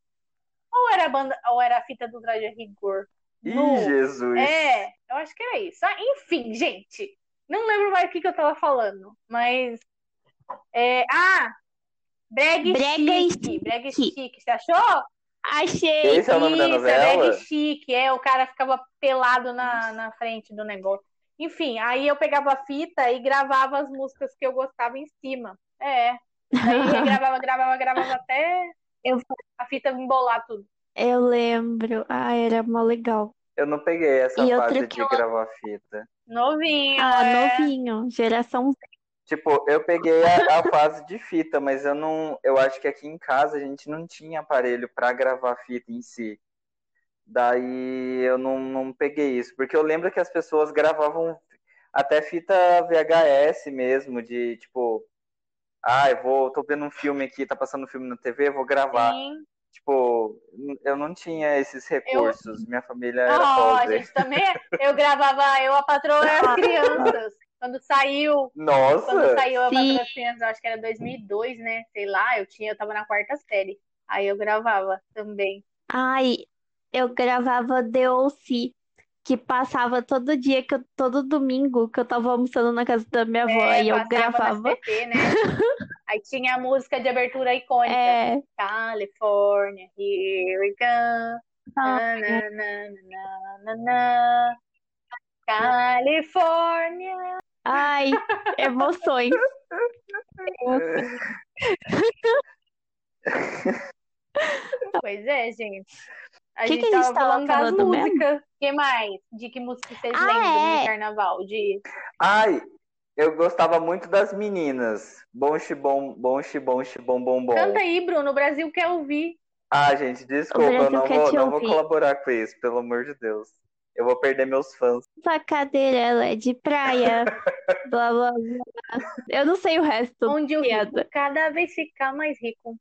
Ou era a banda, ou era a fita do Traje a Rigor? Ih, no... Jesus! É, eu acho que era isso. Ah, enfim, gente. Não lembro mais o que, que eu tava falando, mas. É... Ah! Breg Brega chique. Brega chique. Você achou? Achei. Esse é o nome da novela? Brega chique. É, o cara ficava pelado na, na frente do negócio. Enfim, aí eu pegava a fita e gravava as músicas que eu gostava em cima. É. Aí gravava, gravava, gravava até eu... a fita embolar tudo. Eu lembro. Ah, era mó legal. Eu não peguei essa e fase de eu... gravar fita. Novinho. Ah, é. novinho. Geração Tipo, eu peguei a, a, fase de fita, mas eu não. Eu acho que aqui em casa a gente não tinha aparelho para gravar fita em si. Daí eu não, não peguei isso, porque eu lembro que as pessoas gravavam até fita VHS mesmo, de tipo, ah, eu vou, tô vendo um filme aqui, tá passando um filme na TV, vou gravar. Sim. Tipo, eu não tinha esses recursos, eu... minha família era oh, pobre. a gente também, eu gravava eu, a patroa e as crianças. Quando saiu. Nossa! Quando saiu a Patroa das Crianças, acho que era 2002, né? Sei lá, eu tinha, eu tava na quarta série. Aí eu gravava também. Ai, eu gravava The O.C., que passava todo dia, que eu, todo domingo, que eu tava almoçando na casa da minha avó, é, e eu gravava. SBT, né? Aí tinha a música de abertura icônica. É. California, here we go. Ah, na, na, na, Califórnia. Ai, emoções. emoções. pois é, gente. A que gente que a gente tava falando das músicas. O que mais? De que música vocês ah, lembram é? no carnaval? De... Ai, eu gostava muito das meninas. Bom xibom, bom xibom, xibom, bom, bom. Canta aí, Bruno. O Brasil quer ouvir. Ah, gente, desculpa, eu não, vou, não vou colaborar com isso, pelo amor de Deus. Eu vou perder meus fãs. Sua cadeira ela é de praia. blá blá blá. Eu não sei o resto. Onde o rico cada vez fica mais rico.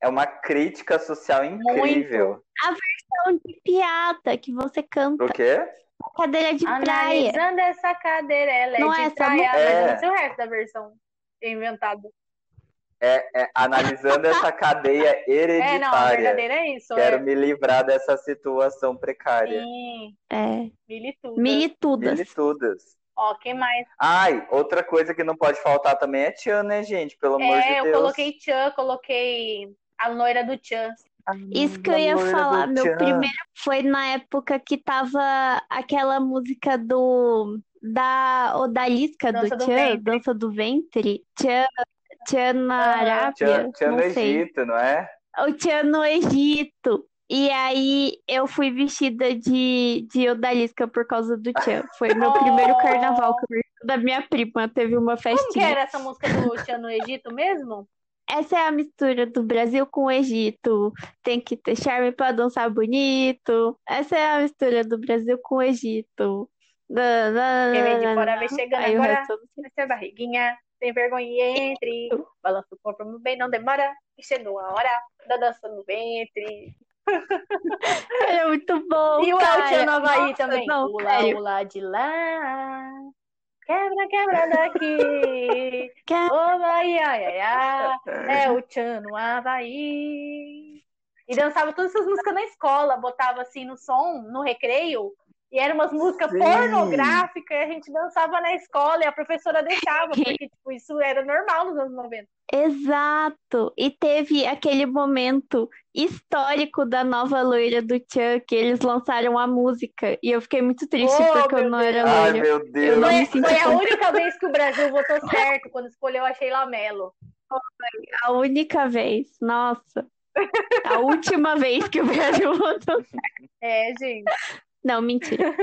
É uma crítica social incrível. Muito. A versão de piada que você canta. O quê? Cadeira de Analisando praia. Analisando essa cadeira, ela é não de é praia. É. Mas não sei o resto da versão inventado. É, é, analisando essa cadeia hereditária. É, não, a verdadeira é isso. Quero é. me livrar dessa situação precária. Sim. É. Militudas. Militudas. Militudas. Ó, quem mais? Ai, outra coisa que não pode faltar também é Tchan, né, gente? Pelo amor é, de Deus. É, eu coloquei Tchan, coloquei a loira do Tchan. Isso que eu ia falar, meu Tchan. primeiro foi na época que tava aquela música do da Odalisca do, do Tchan, Dança do Ventre. Tchan, Tchan na Arábia. Tchan, tchan no Egito, não é? O Tchan no Egito. E aí eu fui vestida de, de Odalisca por causa do Tchan. Foi meu oh! primeiro carnaval da minha prima. Teve uma festinha. Como que era essa música do Tchan no Egito mesmo? Essa é a mistura do Brasil com o Egito. Tem que ter charme pra dançar bonito. Essa é a mistura do Brasil com o Egito. Quem vem de fora vem chegando Aí agora. Essa é barriguinha, sem vergonha entre. Balança o corpo bem, não demora. Chegou a hora da dança no ventre. É muito bom. E o El no Havaí também. Não, pula, pula de lá. Quebra, quebra daqui. Ô, Bahia. É o Tchan no Havaí. E dançava todas essas músicas na escola, botava assim no som, no recreio. E eram umas músicas Sim. pornográficas, e a gente dançava na escola e a professora deixava, porque tipo, isso era normal nos anos 90. Exato! E teve aquele momento histórico da nova loira do Chuck, eles lançaram a música. E eu fiquei muito triste Oh, porque eu meu não Deus. era Ai, loira. meu Eu Deus. não me Foi, sinto foi a única vez que o Brasil votou certo quando escolheu a Sheila Mello. A única vez. Nossa. A última vez que o Brasil votou. É, gente. Não, mentira.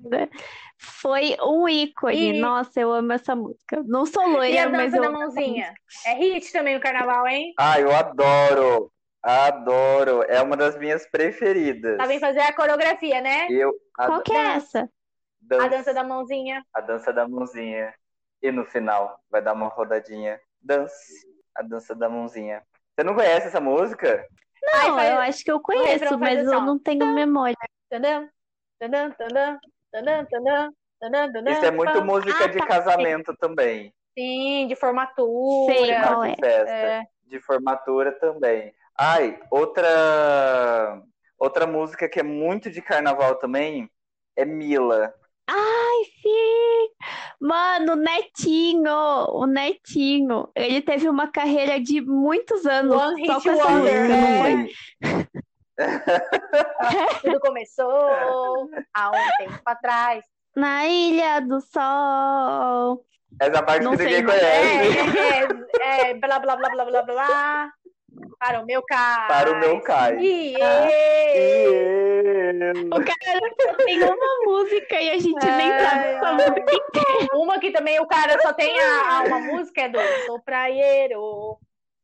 Foi um ícone. E- Nossa, eu amo essa música. Não sou E a loira, mas dança eu da mãozinha? É hit também no carnaval, hein? Ah, eu adoro. Adoro. É uma das minhas preferidas. Sabem fazer a coreografia, né? Eu. Qual que é essa? A dança da mãozinha. a dança da mãozinha. E no final vai dar uma rodadinha. Dance. A dança da mãozinha. Você não conhece essa música? Ai, Não, faz- eu acho que eu conheço, mas eu não tenho memória. Tadã, Isso é muito pam. música Ah, de tá, casamento também. Sim, de formatura. Final qual de é? festa. É. De formatura também. Ai, outra outra música que é muito de carnaval também é Mila. Ai, sim! Mano, o Netinho, o Netinho, ele teve uma carreira de muitos anos One só Hit com essa Wonder, música, não foi? é. Tudo começou há um tempo atrás. Na Ilha do Sol. Essa parte Não que ninguém mas- conhece. É, é, é, blá, blá, blá, blá, blá, blá. Para o meu cais. Para o meu cais. E O cara só tem uma música e a gente nem sabe Ai, essa ai. música. Uma que também o cara só tem a, a- uma música é do Sou praieiro,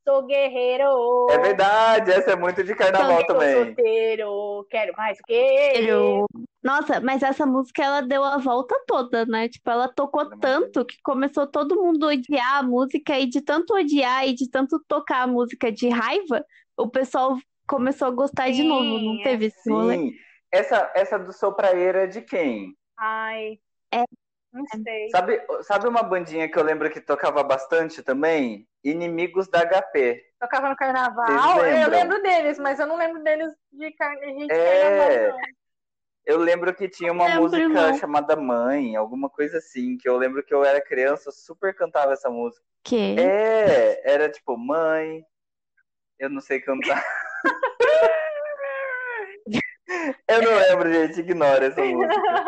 sou guerreiro. É verdade, essa é muito de carnaval sou também. solteiro, quero mais. Eu- Nossa, mas essa música ela deu a volta toda, né? Tipo, ela tocou é tanto que começou todo mundo a odiar a música e de tanto odiar e de tanto tocar a música de raiva, o pessoal começou a gostar de Sim, novo, não é. teve esse rolê? Sim. Essa, essa do Sou Praieira é de quem? Ai, É. não sei. Sabe, sabe uma bandinha que eu lembro que tocava bastante também? Inimigos da HP. Tocava no carnaval, eu lembro deles, mas eu não lembro deles de carne, de É. carnaval, não. Eu lembro que tinha uma Lembro, música não. chamada Mãe, alguma coisa assim, que eu lembro que eu era criança, eu super cantava essa música. Que? É, era tipo, mãe, eu não sei cantar. Eu não lembro, gente, ignora essa música.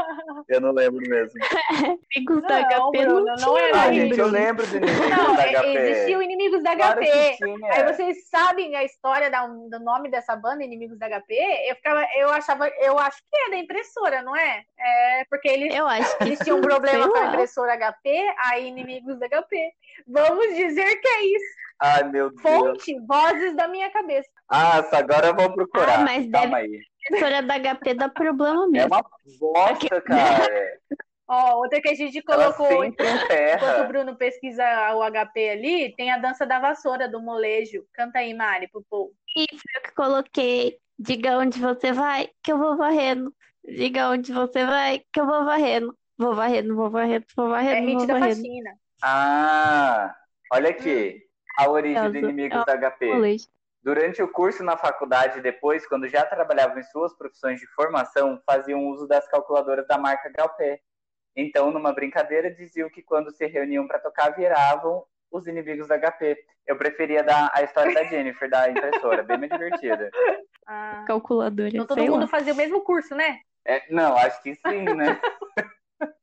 Eu não lembro mesmo. Amigos da Não, HP Bruno, não não era Ah, gente, eu lembro do Inimigos Não, da é- HP. existia o Inimigos da Claro HP. Aí vocês sabem a história da- do nome dessa banda, Inimigos da HP? Eu ficava, eu achava, eu acho que é da impressora, não é? É porque eles, Eu acho que eles tinham um problema com a impressora HP, aí Inimigos da HP. Vamos dizer que é isso. Ai, meu Deus. Fonte, vozes da minha cabeça. Ah, agora eu vou procurar. Ah, mas Calma aí. A história da HP dá problema É mesmo. uma bosta, cara. Ó, outra que a gente Ela colocou sempre enquanto o. Bruno pesquisa o HP ali, tem a dança da vassoura do molejo. Canta aí, Mari, pro povo. Foi eu que coloquei. Diga onde você vai, que eu vou varrendo. Diga onde você vai, que eu vou varrendo. Vou varrendo, vou varrendo, vou É varrendo, hit vou da varrendo. faxina. Ah, olha aqui. A origem do Causa- Inimigos da HP. Molejo. Durante o curso na faculdade e depois, quando já trabalhavam em suas profissões de formação, faziam uso das calculadoras da marca HP. Então, numa brincadeira, diziam que quando se reuniam para tocar, viravam os inimigos da HP. Eu preferia dar a história da Jennifer, da impressora, bem mais divertida. Ah, Calculadora, então todo sei mundo lá. fazia o mesmo curso, né? É, não, acho que sim, né?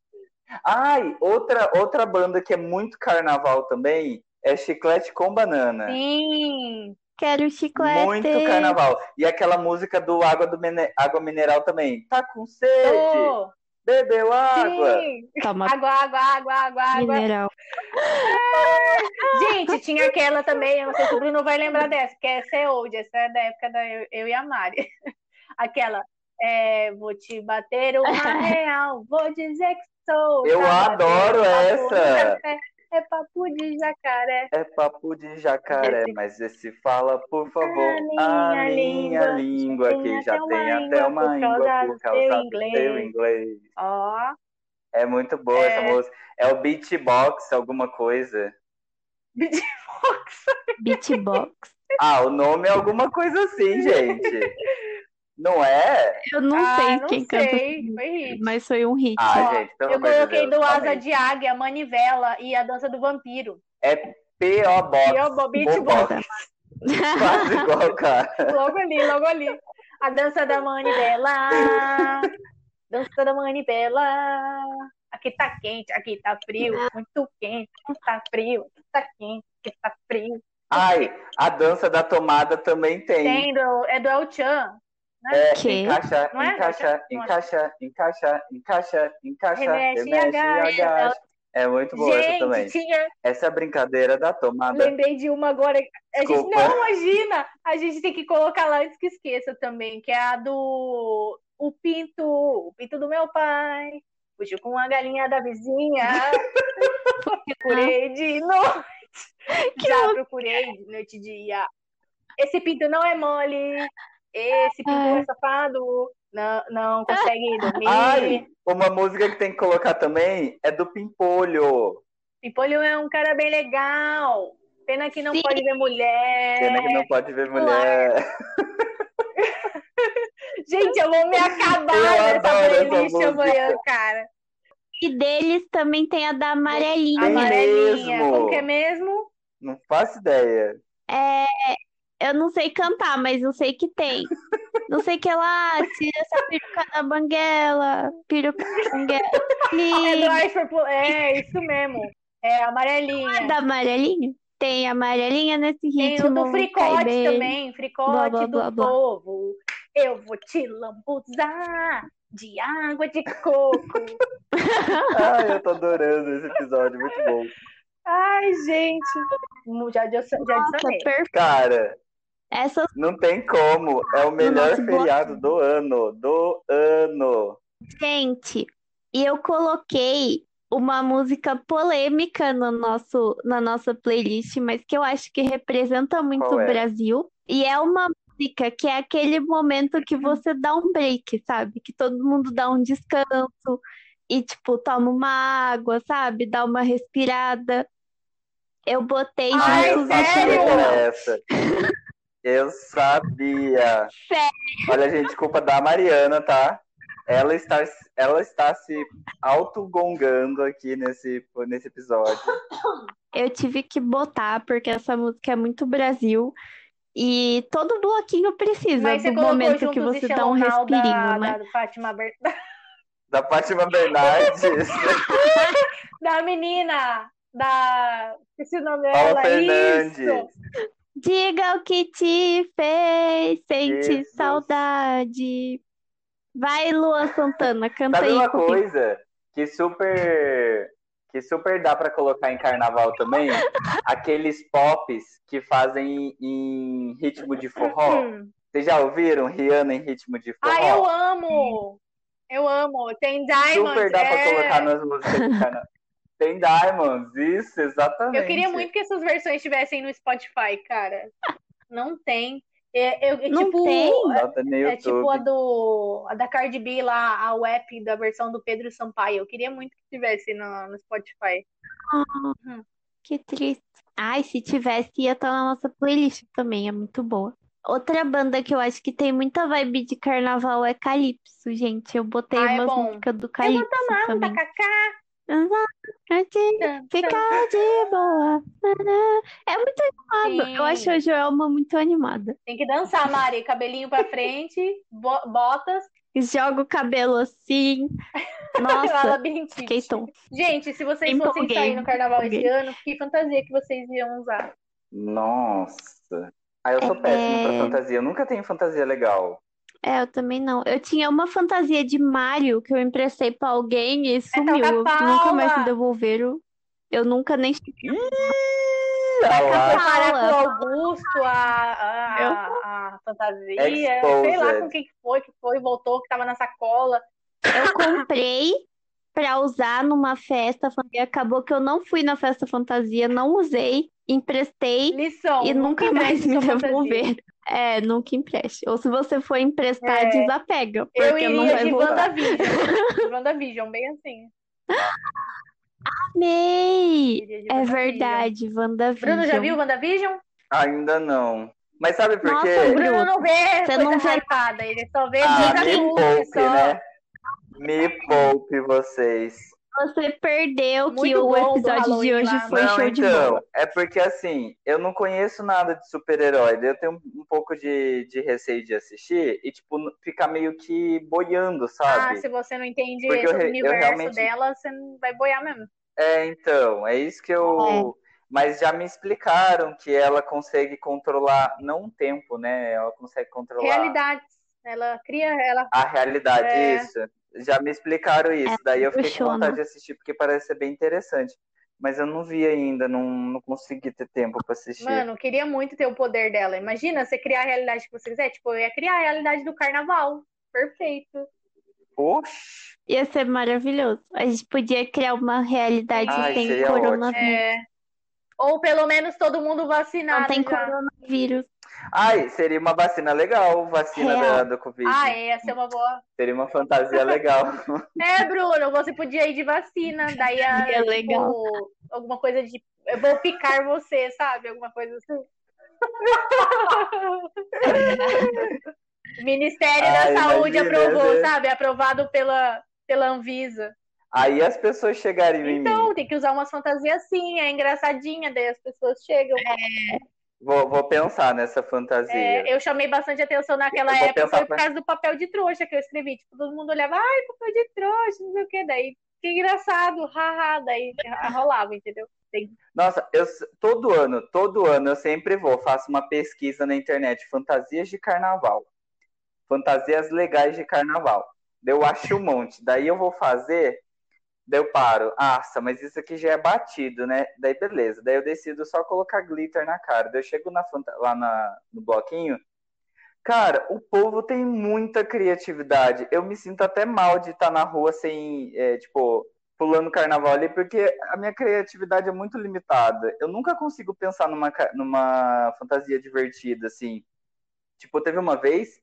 Ai, outra, outra banda que é muito carnaval também é Chiclete com Banana. Sim. Quero chiclete. Muito carnaval. E aquela música do Água, do Mine- Água Mineral também. Tá com sede? Tô. Bebeu água? Sim. Toma Água, água, água, água, água. mineral. Gente, tinha aquela também, eu não sei se o Bruno vai lembrar dessa, que essa é old, essa é da época da eu, eu e a Mari. Aquela, é, vou te bater uma real, vou dizer que sou. Eu tá adoro essa. É papo de jacaré. É papo de jacaré, Esse- mas esse fala, por favor, A a minha minha língua, língua, que já tem até uma língua por causa por do inglês. teu inglês. Ó, É muito boa É. essa música. É o beatbox, alguma coisa. Beatbox. Ah, o nome é alguma coisa assim, gente. Não é? Eu não Ah, sei não quem sei. canta, Foi hit. mas foi um hit. Ah, Ó, gente, pelo Eu de coloquei Deus, do Asa de Águia, Manivela e a Dança do Vampiro. É P.O. Box. P.O. Bo- Beach Box. Quase igual, cara. Logo ali, logo ali. A dança da manivela. Dança da manivela. Aqui tá quente, aqui tá frio. Muito quente, aqui tá frio. Aqui tá quente, aqui tá frio. Ai, a dança da tomada também tem. Tem do, é do El Chan. É, Que? encaixa, Não é? encaixa, é? encaixa, encaixa, encaixa, encaixa, Remexe remexe e agacha. agacha. É muito boa essa também. Gente, tinha. Essa é a brincadeira da tomada. Lembrei de uma agora. A gente, não, imagina! A gente tem que colocar lá antes que esqueça também, que é a do O Pinto, o Pinto do meu pai. Fugiu com a galinha da vizinha. procurei de noite. Já procurei de noite e dia. Esse pinto não é mole. Esse pinto Ai. é safado. Não, não consegue dormir. Ai, uma música que tem que colocar também é do Pimpolho. Pimpolho é um cara bem legal. Pena que não Sim. pode ver mulher. Pena que não pode ver mulher. Gente, eu vou me acabar Eu nessa playlist amanhã, cara. E deles também tem a da amarelinha. Tem Amarelinha. mesmo. Como que é mesmo? Não faço ideia. É, eu não sei cantar, mas eu sei que tem. Não sei que ela tira essa peruca da banguela, peruca da banguela. É do liga. É, isso mesmo. É amarelinha. da amarelinha. Tem a amarelinha nesse Tem ritmo. o do fricote também. Fricote Blá, blá, do blá, blá. povo. Eu vou te lambuzar de água de coco. Ai, eu tô adorando esse episódio, muito bom. Ai, gente. Já, já, já Nossa. Cara, Essas não tem como. É o melhor nosso feriado do ano. Do ano. Gente, e eu coloquei uma música polêmica no nosso, na nossa playlist, mas que eu acho que representa muito Qual o é? Brasil. E é uma música que é aquele momento que você dá um break, sabe? Que todo mundo dá um descanso e, tipo, toma uma água, sabe? Dá uma respirada. Eu botei Ai, e sério? essa. Eu sabia. Sério? Olha, gente, culpa da Mariana, tá? Ela está, ela está se autogongando aqui nesse, nesse episódio. Eu tive que botar, porque essa música é muito Brasil. E todo bloquinho precisa Mas do momento que você dá um respirinho, da, né? da Fátima Ber... Da Fátima Bernardes. da menina da esqueci o nome Paula dela Fernandes. isso Diga o que te fez, sente Jesus. saudade. Vai, Lua Santana, canta Sabe aí uma comigo. coisa que super que super dá pra colocar em carnaval também? Aqueles pops que fazem em ritmo de forró. Vocês já ouviram Rihanna em ritmo de forró? ah eu amo eu amo tem Diamonds Super dá pra é. colocar nas músicas de carnaval. Tem Diamonds, isso, exatamente. eu queria muito que essas versões estivessem no Spotify cara não tem é, eu, é Não tipo tem? No é tipo a do a da Cardi B lá a WAP da versão do Pedro Sampaio eu queria muito que tivesse no, no Spotify Que triste. Ai, se tivesse, ia estar na nossa playlist também, é muito boa. Outra banda que eu acho que tem muita vibe de carnaval é Calypso, gente. Eu botei Ah, é umas músicas do eu vou Calypso tomar um também. tacacá Exato. Ficar de boa. É muito animado. Eu acho a Sim. Joelma muito animada. Tem que dançar, Mari. Cabelinho pra frente, bo- botas, Joga o cabelo assim. Nossa, fiquei tonta. Gente, se vocês Empolguei, fossem sair no carnaval esse empolguei. ano, que fantasia que vocês iam usar? Nossa. Ah, eu sou É. péssimo pra fantasia. Eu nunca tenho fantasia legal. É, eu também não. Eu tinha uma fantasia de Mario que eu emprestei pra alguém e sumiu. toca Eu nunca mais me devolveram. Eu nunca nem parar Paula. com o Augusto, a, a, a, a fantasia, sei lá Exposed. com quem que foi, que foi, voltou, que tava na sacola. Eu comprei pra usar numa festa fantasia. Acabou que eu não fui na festa fantasia, não usei, emprestei Lição. e nunca mais me devolveram. É, nunca empreste. Ou se você for emprestar, É. desapega, Eu porque não iria vai de voltar. WandaVision. De WandaVision, bem assim. Amei! Iria de É WandaVision. verdade, WandaVision. Bruno, já viu WandaVision? Ainda não. Mas sabe por Nossa, quê? O Bruno não vê Você coisa não vê- hypada, ele só vê Ah, me poupe, só. né? Me poupe vocês. Você perdeu que Muito o bom do episódio de hoje lá. foi Não, show de então, bola. é porque assim, eu não conheço nada de super-herói, eu tenho um pouco de, de receio de assistir e, tipo, ficar meio que boiando, Ah, sabe? se você não entende Porque esse eu re- eu universo realmente- dela, você não vai boiar mesmo. É, então, é isso que eu. Mas já me explicaram que ela consegue controlar, não o tempo, né? Ela consegue controlar Realidades. Ela cria, ela. a realidade, É. isso. Já me explicaram isso, É, daí eu fiquei com vontade de assistir porque parece ser bem interessante. Mas eu não vi ainda, não, não consegui ter tempo pra assistir. Mano, eu queria muito ter o poder dela. Imagina você criar a realidade que você quiser. Tipo, eu ia criar a realidade do carnaval. Perfeito. Poxa! Ia ser maravilhoso. A gente podia criar uma realidade Ai, sem coronavírus. É. Ou pelo menos todo mundo Não vacinado tem já. coronavírus. Ai, seria uma vacina legal, vacina Real. da, do Covid. Ah, é, ia ser uma boa. Seria uma fantasia legal. É, Bruno, você podia ir de vacina. Daí a, Seria tipo, legal. alguma coisa de. Eu vou ficar você, sabe? Alguma coisa assim. O Ministério Ai, da Saúde imagina, aprovou, né? sabe? Aprovado pela, pela Anvisa. Aí as pessoas chegariam em Então, mim. tem que usar umas fantasias assim, é engraçadinha, daí as pessoas chegam. Vou, vou pensar nessa fantasia. É, eu chamei bastante atenção naquela vou época, foi por causa do papel de trouxa que eu escrevi. Tipo, todo mundo olhava, ai, papel de trouxa, não sei o que. Daí, que engraçado, haha. Daí rolava, entendeu? Nossa, eu todo ano, todo ano eu sempre vou, faço uma pesquisa na internet, fantasias de carnaval. Fantasias legais de carnaval. Eu acho um monte. Daí eu vou fazer, daí eu paro. Nossa, mas isso aqui já é batido, né? Daí beleza. Daí eu decido só colocar glitter na cara. Daí eu chego na lá na- no bloquinho. Cara, o povo tem muita criatividade. Eu me sinto até mal de estar na rua sem, é, tipo, pulando carnaval ali, porque a minha criatividade é muito limitada. Eu nunca consigo pensar numa, numa fantasia divertida, assim. Tipo, teve uma vez,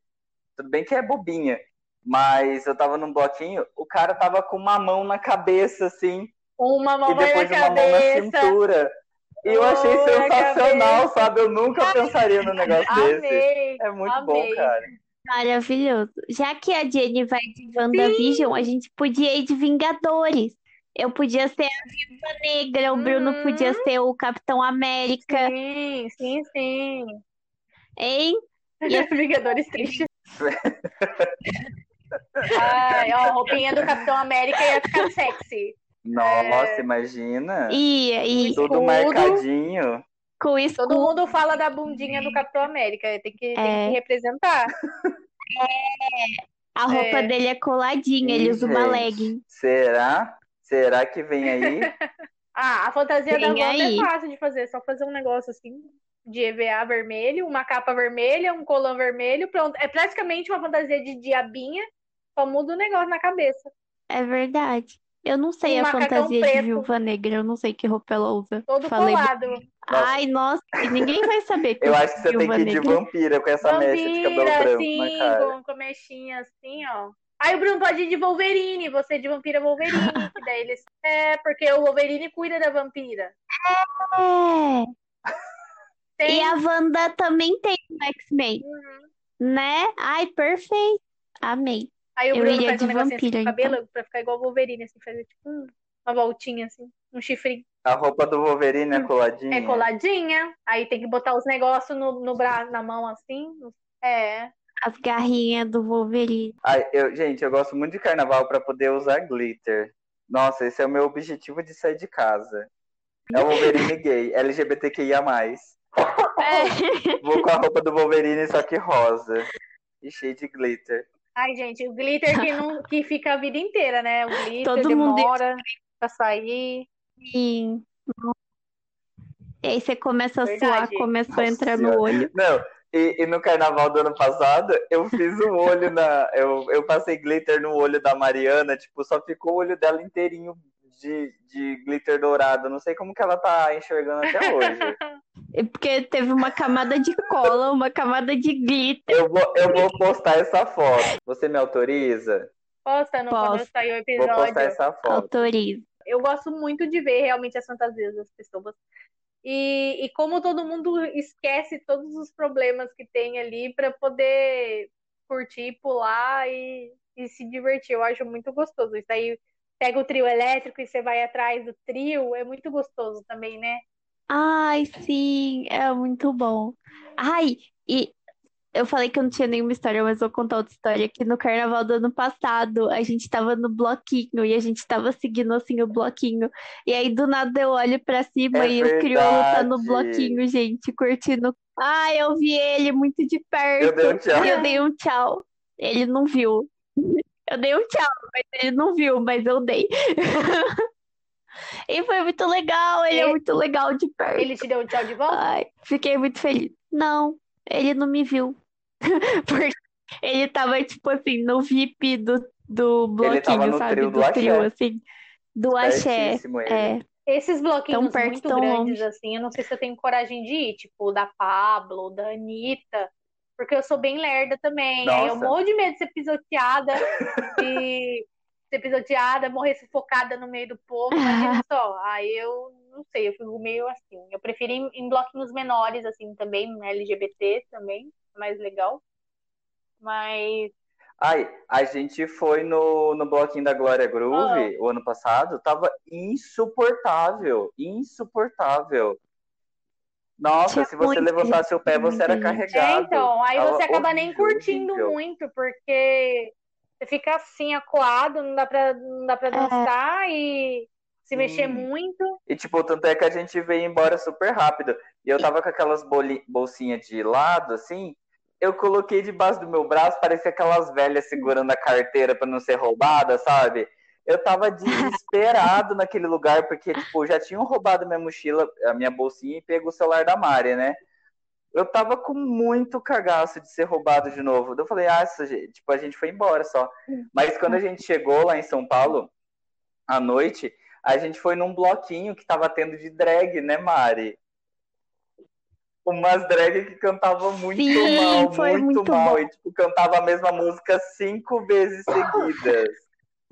tudo bem que é bobinha, mas eu tava num bloquinho, o cara tava com uma mão na cabeça, assim, Uma mão e vai depois na uma mão na cabeça. cintura. E eu achei na sensacional, cabeça. sabe? Eu nunca pensaria num negócio desse. Amei. É muito Amei. bom, cara. Maravilhoso. Já que a Jenny vai de WandaVision, a gente podia ir de Vingadores. Eu podia ser a Viúva Negra, o Bruno Uhum. podia ser o Capitão América, Sim, sim, sim. hein? E os Vingadores tristes. Ai, ó, a roupinha do Capitão América ia ficar sexy. Nossa, imagina. E, e Tudo escudo. marcadinho. com Todo escudo. mundo fala da bundinha do Capitão América, tem que, tem É. que representar. A roupa É. dele é coladinha, ele usa uma gente, legging. Será? Será que vem aí? Ah, a fantasia da Vem Wanda aí. é fácil de fazer, é só fazer um negócio assim de EVA vermelho, uma capa vermelha, um colã vermelho, pronto. É praticamente uma fantasia de diabinha, só muda o negócio na cabeça. É verdade. Eu não sei Um a macacão fantasia de preto. Viúva Negra, eu não sei que roupa ela usa. Todo Falei colado. Ai, nossa, e ninguém vai saber que Eu acho que você tem Viúva que ir de Negra. vampira com essa mecha de cabelo Vampira, branco assim, na cara. com, com mechinha assim, ó. Aí o Bruno pode ir de Wolverine, você de vampira Wolverine, que daí eles. É, porque o Wolverine cuida da vampira. É. Tem. E a Wanda também tem no X-Men, Uhum. né? Ai, perfeito. Amei. Aí o Eu Bruno faz de um negocinho assim vampira, com o cabelo pra ficar igual o Wolverine, assim, fazer tipo hum, uma voltinha assim, um chifrinho. A roupa do Wolverine é coladinha. É coladinha. Aí tem que botar os negócios no, no braço, na mão assim. É. As garrinhas do Wolverine. Ai, eu, gente, eu gosto muito de carnaval pra poder usar glitter. Nossa, esse é o meu objetivo de sair de casa. É o Wolverine gay, LGBTQIA+. É. Vou com a roupa do Wolverine, só que rosa. E cheio de glitter. Ai, gente, o glitter que, não, que fica a vida inteira, né? O glitter Todo mundo- demora pra sair. Sim. E aí você começa a suar, Verdade. começou a Nossa entrar Senhora. no olho. Não, e, e no carnaval do ano passado, eu fiz um olho na. Eu, eu passei glitter no olho da Mariana, tipo, só ficou o olho dela inteirinho de, de glitter dourado. Não sei como que ela tá enxergando até hoje. É Porque teve uma camada de cola, uma camada de glitter. Eu vou, eu vou postar essa foto. Você me autoriza? Posta no quando Posso. sair o Vou postar episódio. essa foto. Autoriza. Eu gosto muito de ver realmente as fantasias das pessoas. E, e como todo mundo esquece todos os problemas que tem ali para poder curtir, pular e, e se divertir. Eu acho muito gostoso. Isso aí pega o trio elétrico e você vai atrás do trio, é muito gostoso também, né? Ai, sim, é muito bom. Ai, e eu falei que eu não tinha nenhuma história, mas vou contar outra história. Que no carnaval do ano passado, a gente tava no bloquinho e a gente tava seguindo assim o bloquinho. E aí do nada eu olho pra cima É e o crioulo tá no bloquinho, gente, curtindo. Ai, eu vi ele muito de perto. Eu dei um tchau. E eu dei um tchau. Ele não viu. Eu dei um tchau, mas ele não viu, mas eu dei. E foi muito legal, ele é muito legal de perto. Ele te deu um tchau de volta? Ai, fiquei muito feliz. Não, ele não me viu. Porque ele tava, tipo assim, no VIP do, do Ele tava bloquinho, no sabe? trio do Do trio, axé. assim. Do axé. Certíssimo ele. É. Esses bloquinhos Tão perto, muito tão grandes, longe. assim, eu não sei se eu tenho coragem de ir, tipo, da Pablo, da Anitta, porque eu sou bem lerda também. Aí eu Nossa. morro de medo de ser pisoteada, de ser pisoteada, morrer sufocada no meio do povo, imagina só. Aí eu não sei, eu fico meio assim. Eu prefiro ir em bloquinhos menores, assim, também, LGBT também, mais legal. Mas Ai, a gente foi no, no bloquinho da Glória Groove o ano passado, tava insuportável, insuportável. Nossa, Tinha se você muita levantasse o pé, você era. É, carregado. então, aí você acaba nem horrível, curtindo horrível. muito, porque você fica assim, acuado, não dá pra, não dá pra dançar e se mexer Sim. muito. E, tipo, tanto é que a gente veio embora super rápido. E eu tava com aquelas bolsinhas de lado, assim. Eu coloquei debaixo do meu braço, parecia aquelas velhas segurando a carteira pra não ser roubada, sabe? Eu tava desesperado naquele lugar, porque, tipo, já tinham roubado minha mochila, a minha bolsinha e pego o celular da Mari, né? Eu tava com muito cagaço de ser roubado de novo. Eu falei, ah, gente- tipo, a gente foi embora só. Mas quando a gente chegou lá em São Paulo, à noite, a gente foi num bloquinho que tava tendo de drag, né, Mari? Umas drag que cantavam muito Sim, mal, muito, muito mal. bom. E, tipo, cantava a mesma música cinco vezes seguidas.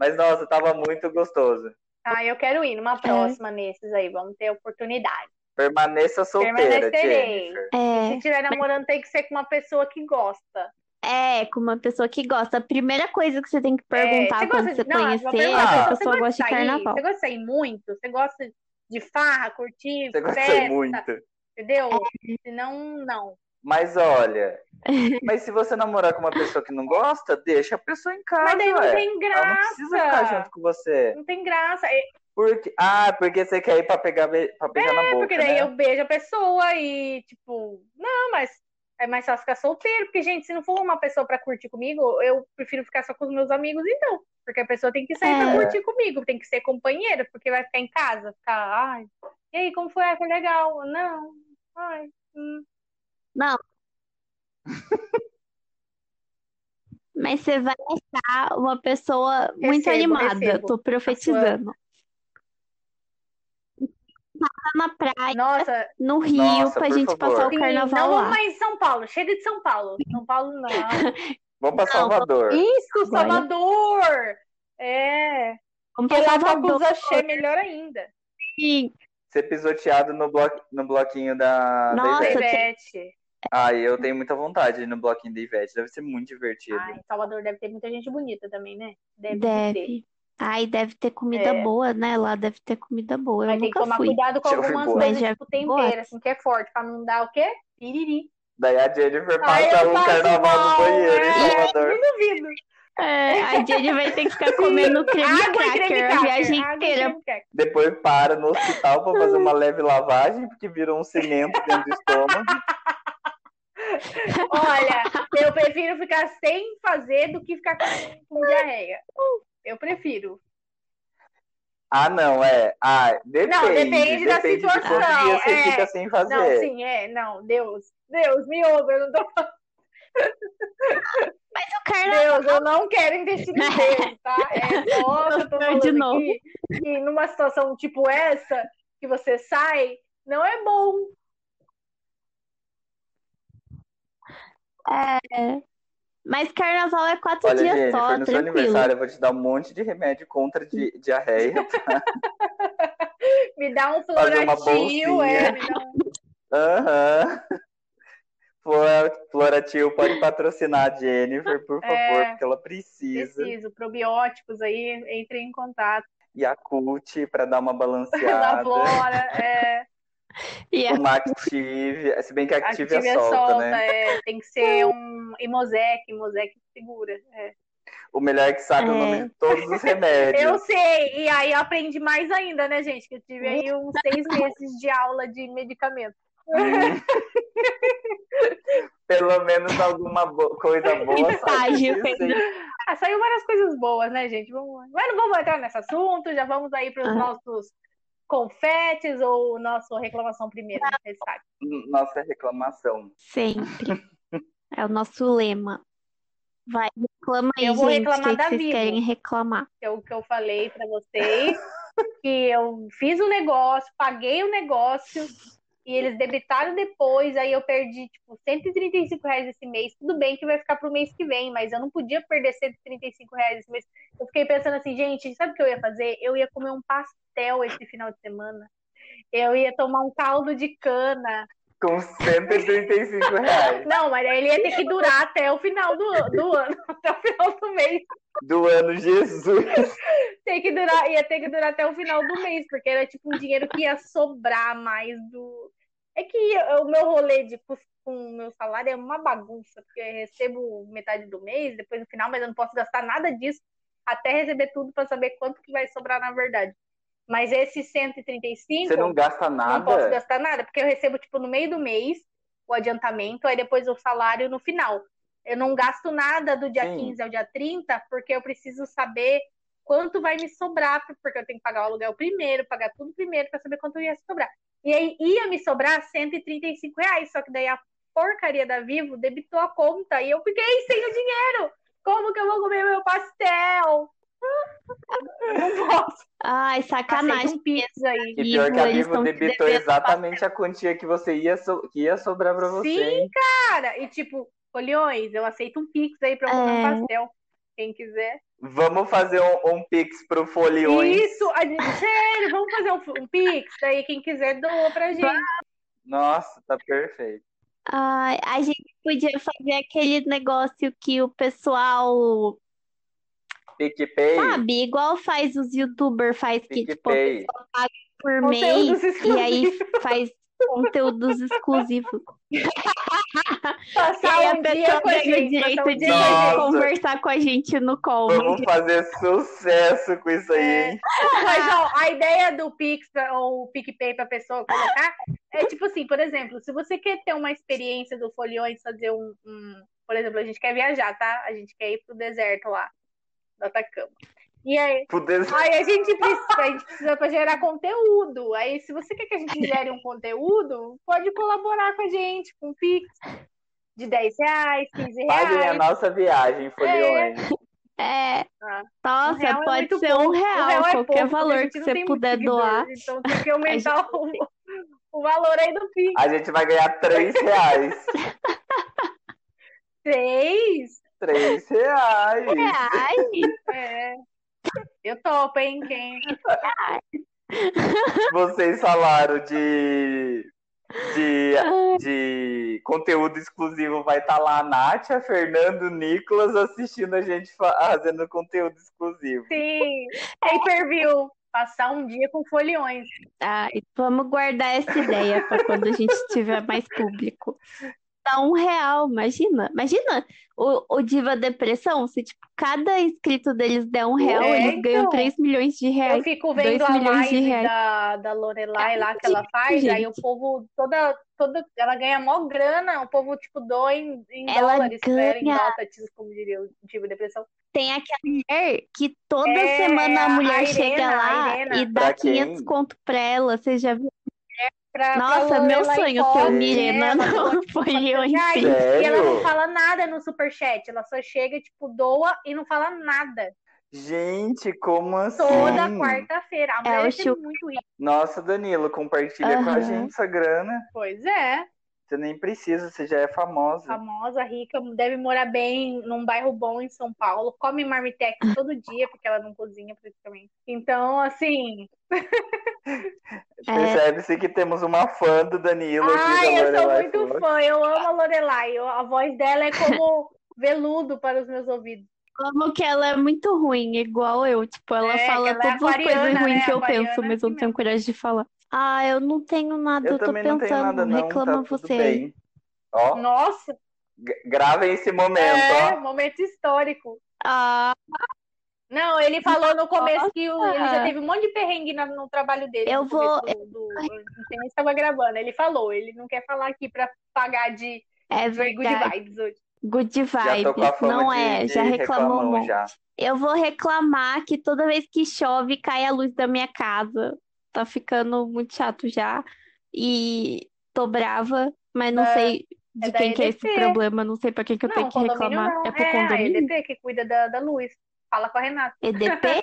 Mas, nossa, tava muito gostoso. Ah, eu quero ir numa próxima nesses aí, vamos ter oportunidade. Permaneça solteira, Permanecerei. Jennifer. É, Se estiver namorando, tem que ser com uma pessoa que gosta. é, com uma pessoa que gosta. A primeira coisa que você tem que É, perguntar você quando gosta você de... Não, conhecer é se a pessoa gosta de sair? carnaval. Você gosta de sair muito? Você gosta de farra, curtir, Você gosta festa, muito. entendeu? É. Senão, não. Mas olha, mas se você namorar com uma pessoa que não gosta, deixa a pessoa em casa, Mas daí não ué. tem Ela não precisa ficar graça. junto com você. Não tem graça. É, Porque... Ah, porque você quer ir pra, pegar, pra beijar na boca, porque daí né? eu beijo a pessoa e, tipo, não, mas é mais fácil ficar solteiro, porque, gente, se não for uma pessoa pra curtir comigo, eu prefiro ficar só com os meus amigos, então. Porque a pessoa tem que sair pra É. curtir comigo, tem que ser companheira, porque vai ficar em casa, ficar, ai, e aí, como foi? Ah, foi legal. Não, ai, hum. Não. Mas você vai achar uma pessoa muito Recebo, animada, recebo. tô profetizando. Tá na praia, Nossa, no Rio, Nossa, pra por gente favor. passar o sim, carnaval não vamos lá. mais em São Paulo, chega de São Paulo. São Paulo não. Vamos pra Salvador. Isso. Salvador! É, Vamos pra lá tá com Salvador. os axé melhor ainda. sim. Ser pisoteado no, blo... no bloquinho da, da Nossa, Ivete. Ivete. Ah, eu tenho muita vontade de ir no bloquinho da Ivete. Deve ser muito divertido. Ai, Salvador deve ter muita gente bonita também, né? Deve, ter. Deve. Ai, deve ter comida É. boa, né? Lá deve ter comida boa. Eu Mas tem que nunca tomar fui. cuidado com fui algumas boa. coisas, tipo tempero, assim, que é forte, pra não dar o quê? Piriri. Daí a Jennifer passa eu um carnaval no banheiro em é. Salvador. Não duvido. É, a Jenny vai ter que ficar comendo creme Água e creme cracker a cracker. viagem água inteira. creme cracker. Depois para no hospital pra fazer uma leve lavagem, porque virou um cimento dentro do estômago. Olha, eu prefiro ficar sem fazer do que ficar com, diarreia. Eu prefiro. Ah, não, é. Ah, depende. Não, depende da Depende de quantos situação, dias você é. fica sem fazer. Não, sim, é, não, Deus, Deus, me ouve, eu não tô Mas o carnaval. Deus, eu não quero intestino Deus, tá? É só que eu tô De falando novo. aqui que numa situação tipo essa, que você sai, não é bom. Mas carnaval é quatro Olha, dias Jennifer, só, no seu tranquilo. aniversário eu vou te dar um monte de remédio contra di diarreia. Me dá um floratil, é, dá um... Aham. Flora- Floratil pode patrocinar a Jennifer, por favor, É. porque ela precisa. Preciso, probióticos aí, entre em contato. E a Cult para dar uma Da balanceada. Flora, é, E a- Uma Active, se bem que a Active, Active é solta, né? é, tem que ser um Imosec, Imosec segura. é. O melhor é que sabe o É. nome de todos os remédios. Eu sei, e aí eu aprendi mais ainda, né, gente? Que eu tive aí uns seis meses de aula de medicamento. Hum. Pelo menos alguma bo- coisa boa. Estágio. Ah, saiu várias coisas boas, né, gente? Vamos... Mas não vamos entrar nesse assunto, já vamos aí para os Ah. nossos confetes ou nossa reclamação primeiro. Nossa reclamação. Sempre. É o nosso lema. Vai, reclama aí, Eu vou gente. reclamar que que da vocês Vivo. querem reclamar? que é o que eu falei para vocês, que eu fiz o negócio, paguei o negócio e eles debitaram depois, aí eu perdi tipo 135 reais esse mês. Tudo bem que vai ficar pro mês que vem, mas eu não podia perder 135 reais esse mês. Eu fiquei pensando assim, gente, sabe o que eu ia fazer? Eu ia comer um pastel esse final de semana. Eu ia tomar um caldo de cana. Com 135 reais Não, mas ele ia ter que durar até o final do, do ano, até o final do mês. do ano Jesus. Tem que durar, ia ter que durar até o final do mês, porque era tipo um dinheiro que ia sobrar mais do. É que o meu rolê de, com o meu salário é uma bagunça, porque eu recebo metade do mês, depois no final, mas eu não posso gastar nada disso até receber tudo para saber quanto que vai sobrar na verdade. Mas esse 135, Você não gasta não posso nada? gastar nada, porque eu recebo, tipo, no meio do mês o adiantamento, aí depois o salário no final. Eu não gasto nada do dia Sim. 15 ao dia 30, porque eu preciso saber quanto vai me sobrar, porque eu tenho que pagar o aluguel primeiro, pagar tudo primeiro, para saber quanto ia sobrar. E aí ia me sobrar 135 reais, só que daí a porcaria da Vivo debitou a conta e eu fiquei sem o dinheiro. Como que eu vou comer meu pastel? Não posso. Ai, sacanagem. um pix aí. E pior que a Vivo debitou exatamente a quantia que você ia, so- que ia sobrar pra você, Sim, hein? Cara, e tipo, Folhões, eu aceito um pix aí pra eu comer um É. pastel. Quem quiser. Vamos fazer um, um pix pro Foliões. Isso, a gente- sério, vamos fazer um, um pix, daí quem quiser doa pra gente. Nossa, tá perfeito. Ai, a gente podia fazer aquele negócio que o pessoal, PicPay, sabe, igual faz os youtubers, faz que tipo, a PicPay. pessoa paga por Conteúdos mês e aí faz conteúdos exclusivos. E Passar aí a um dia pessoa com a ganha o gente, direito um de. Nossa. conversar com a gente no call. Vamos fazer sucesso com isso aí, É. hein? Mas ó, a ideia do Pix ou o PicPay pra pessoa colocar é tipo assim, por exemplo, se você quer ter uma experiência do Folhões, fazer um, um- Por exemplo, a gente quer viajar, tá? A gente quer ir pro deserto lá, do Atacama. E aí, aí a gente precisa, a gente precisa pra gerar conteúdo. Aí, se você quer que a gente gere um conteúdo, pode colaborar com a gente, com um Pix de 10 reais, 15 Paguem a reais. nossa viagem, Foliões. É, Ah, um nossa, real é pode muito ser um pouco. real, real é qualquer pouco, a valor gente que você puder doar. Então tem que aumentar o, o valor aí do Pix. A gente vai ganhar 3 reais. Três? 3 reais. Ai, É. Eu topo, hein? Quem? Vocês falaram de, de, de conteúdo exclusivo. Vai estar lá a Nátia, Fernando, Nicolas assistindo a gente fa- fazendo conteúdo exclusivo. Sim. Pay-per-view. Passar um dia com foliões. ai, vamos guardar essa ideia para quando a gente tiver mais público. Dá um real, imagina. Imagina o, o Diva Depressão, se tipo, cada inscrito deles der um real, É, eles ganham então. 3 milhões de Eu reais. fico dois vendo a milhões de live reais. da, da Lorelai lá que ela faz, aí o gente. povo toda, toda ela ganha mó grana, o povo tipo doa em, em Ela dólares, pra ela, em ganha. dotatis, como diria o tipo depressão. Tem aquela mulher que toda É, semana a a mulher Irena, chega a lá Irena. e dá Pra quem? 500 conto pra ela. Você já viu? Pra, Nossa, pra meu sonho ser. Mirena no tipo, Folhões. reais. sim. E ela não fala nada no superchat, ela só chega, tipo, doa e não fala nada. Gente, como assim? Toda quarta-feira. A É, mulher é Chu- muito rica. Nossa, Danilo, compartilha com a gente essa grana. Pois é. Você nem precisa, você já é famosa. Famosa, rica, deve morar bem num bairro bom em São Paulo, come marmitex todo dia, porque ela não cozinha praticamente. Então, assim, É. Percebe-se que temos uma fã do Danilo Ai, aqui da eu sou muito fã, eu amo a Lorelai. A voz dela é como veludo para os meus ouvidos. Como que ela é muito ruim, igual eu. Tipo, ela é, fala ela é todas as coisas ruins né? que eu penso, mas eu não tenho coragem de falar. Ah, eu não tenho nada, eu, eu tô pensando. Nada, não. Reclama tá você. Bem. Ó, Nossa! Gravem esse momento, é, ó. momento histórico. Ah. Não, ele falou no começo Nossa. que o, ele já teve um monte de perrengue no, no trabalho dele. Eu vou. Do, do, não estava gravando. Ele falou, ele não quer falar aqui para pagar de, é de good vibes hoje. Good vibes, não de, é, de já reclamou muito. Já. Eu vou reclamar que toda vez que chove cai a luz da minha casa. Tá ficando muito chato já. E tô brava, mas não é, sei de é quem que é esse problema, não sei pra quem que eu não, tenho que reclamar. Não. É pro é, condomínio? É a EDP que cuida da, da luz. Fala com a Renata. EDP?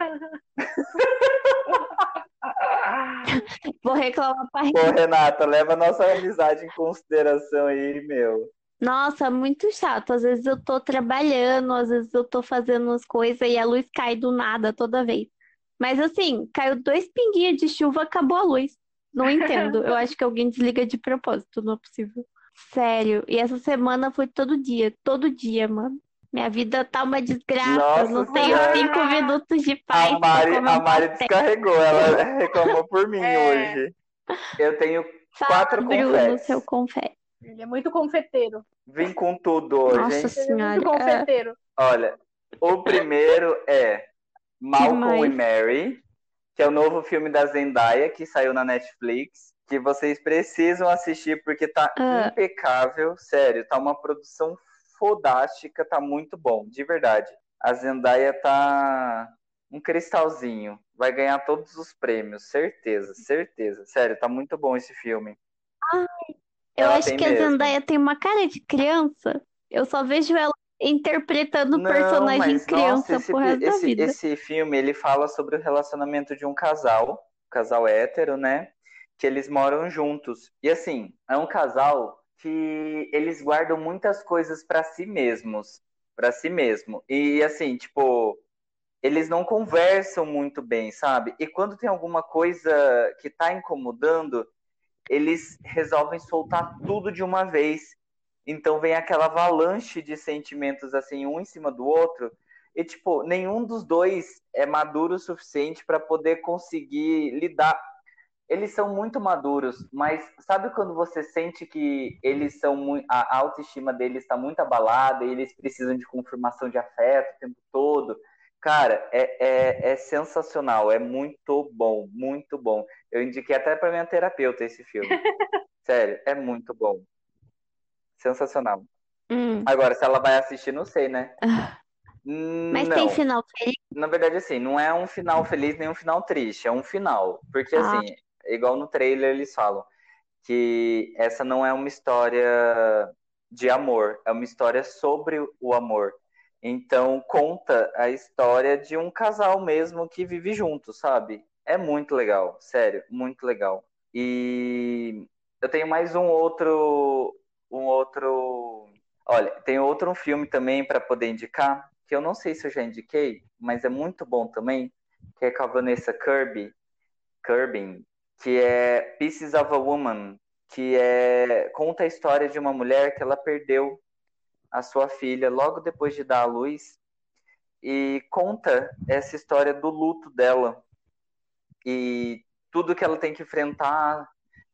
Vou reclamar pra Renata. Pô, Renata, leva a nossa amizade em consideração aí, meu. Nossa, muito chato. Às vezes eu tô trabalhando, às vezes eu tô fazendo as coisas e a luz cai do nada toda vez. Mas assim, caiu dois pinguinhos de chuva, acabou a luz. Não entendo. Eu acho que alguém desliga de propósito, não é possível. Sério. E essa semana foi todo dia, todo dia, mano. Minha vida tá uma desgraça. Nossa, não tenho cinco minutos de paz. A Mari, a Mari descarregou, ela reclamou por mim é. hoje. Eu tenho quatro Bruno, confetes. seu confete. Ele é muito confeteiro. Vim com tudo hoje, Nossa hein? Senhora. Ele é muito confeiteiro. Olha, o primeiro é Malcolm e Mary, que é o novo filme da Zendaya, que saiu na Netflix, que vocês precisam assistir porque tá uh. impecável, sério, tá uma produção fodástica, tá muito bom, de verdade. A Zendaya tá um cristalzinho, vai ganhar todos os prêmios, certeza, certeza. Sério, tá muito bom esse filme. Ai, eu ela acho que mesmo. a Zendaya tem uma cara de criança. Eu só vejo ela interpretando o personagem mas, criança nossa, esse, por resto esse, da vida. Esse filme, ele fala sobre o relacionamento de um casal, um casal hétero, né? Que eles moram juntos. E assim, é um casal que eles guardam muitas coisas para si mesmos, para si mesmo. E assim, tipo, eles não conversam muito bem, sabe? E quando tem alguma coisa que tá incomodando, eles resolvem soltar tudo de uma vez. Então vem aquela avalanche de sentimentos assim, um em cima do outro, e tipo, nenhum dos dois é maduro o suficiente para poder conseguir lidar. Eles são muito maduros, mas sabe quando você sente que eles são muito, a autoestima deles está muito abalada e eles precisam de confirmação de afeto o tempo todo? Cara, é, é, é sensacional, é muito bom, muito bom. Eu indiquei até para minha terapeuta esse filme. Sério, é muito bom. Sensacional. Hum. Agora, se ela vai assistir, não sei, né? Mas não. tem final feliz? Na verdade, assim, não é um final feliz nem um final triste, é um final. Porque, ah. assim, igual no trailer eles falam, que essa não é uma história de amor, é uma história sobre o amor. Então, conta a história de um casal mesmo que vive junto, sabe? É muito legal, sério, muito legal. E eu tenho mais um outro um outro. Olha, tem outro filme também para poder indicar, que eu não sei se eu já indiquei, mas é muito bom também, que é com a Vanessa Kirby, Kirby, que é Pieces of a Woman, que é conta a história de uma mulher que ela perdeu a sua filha logo depois de dar à luz e conta essa história do luto dela e tudo que ela tem que enfrentar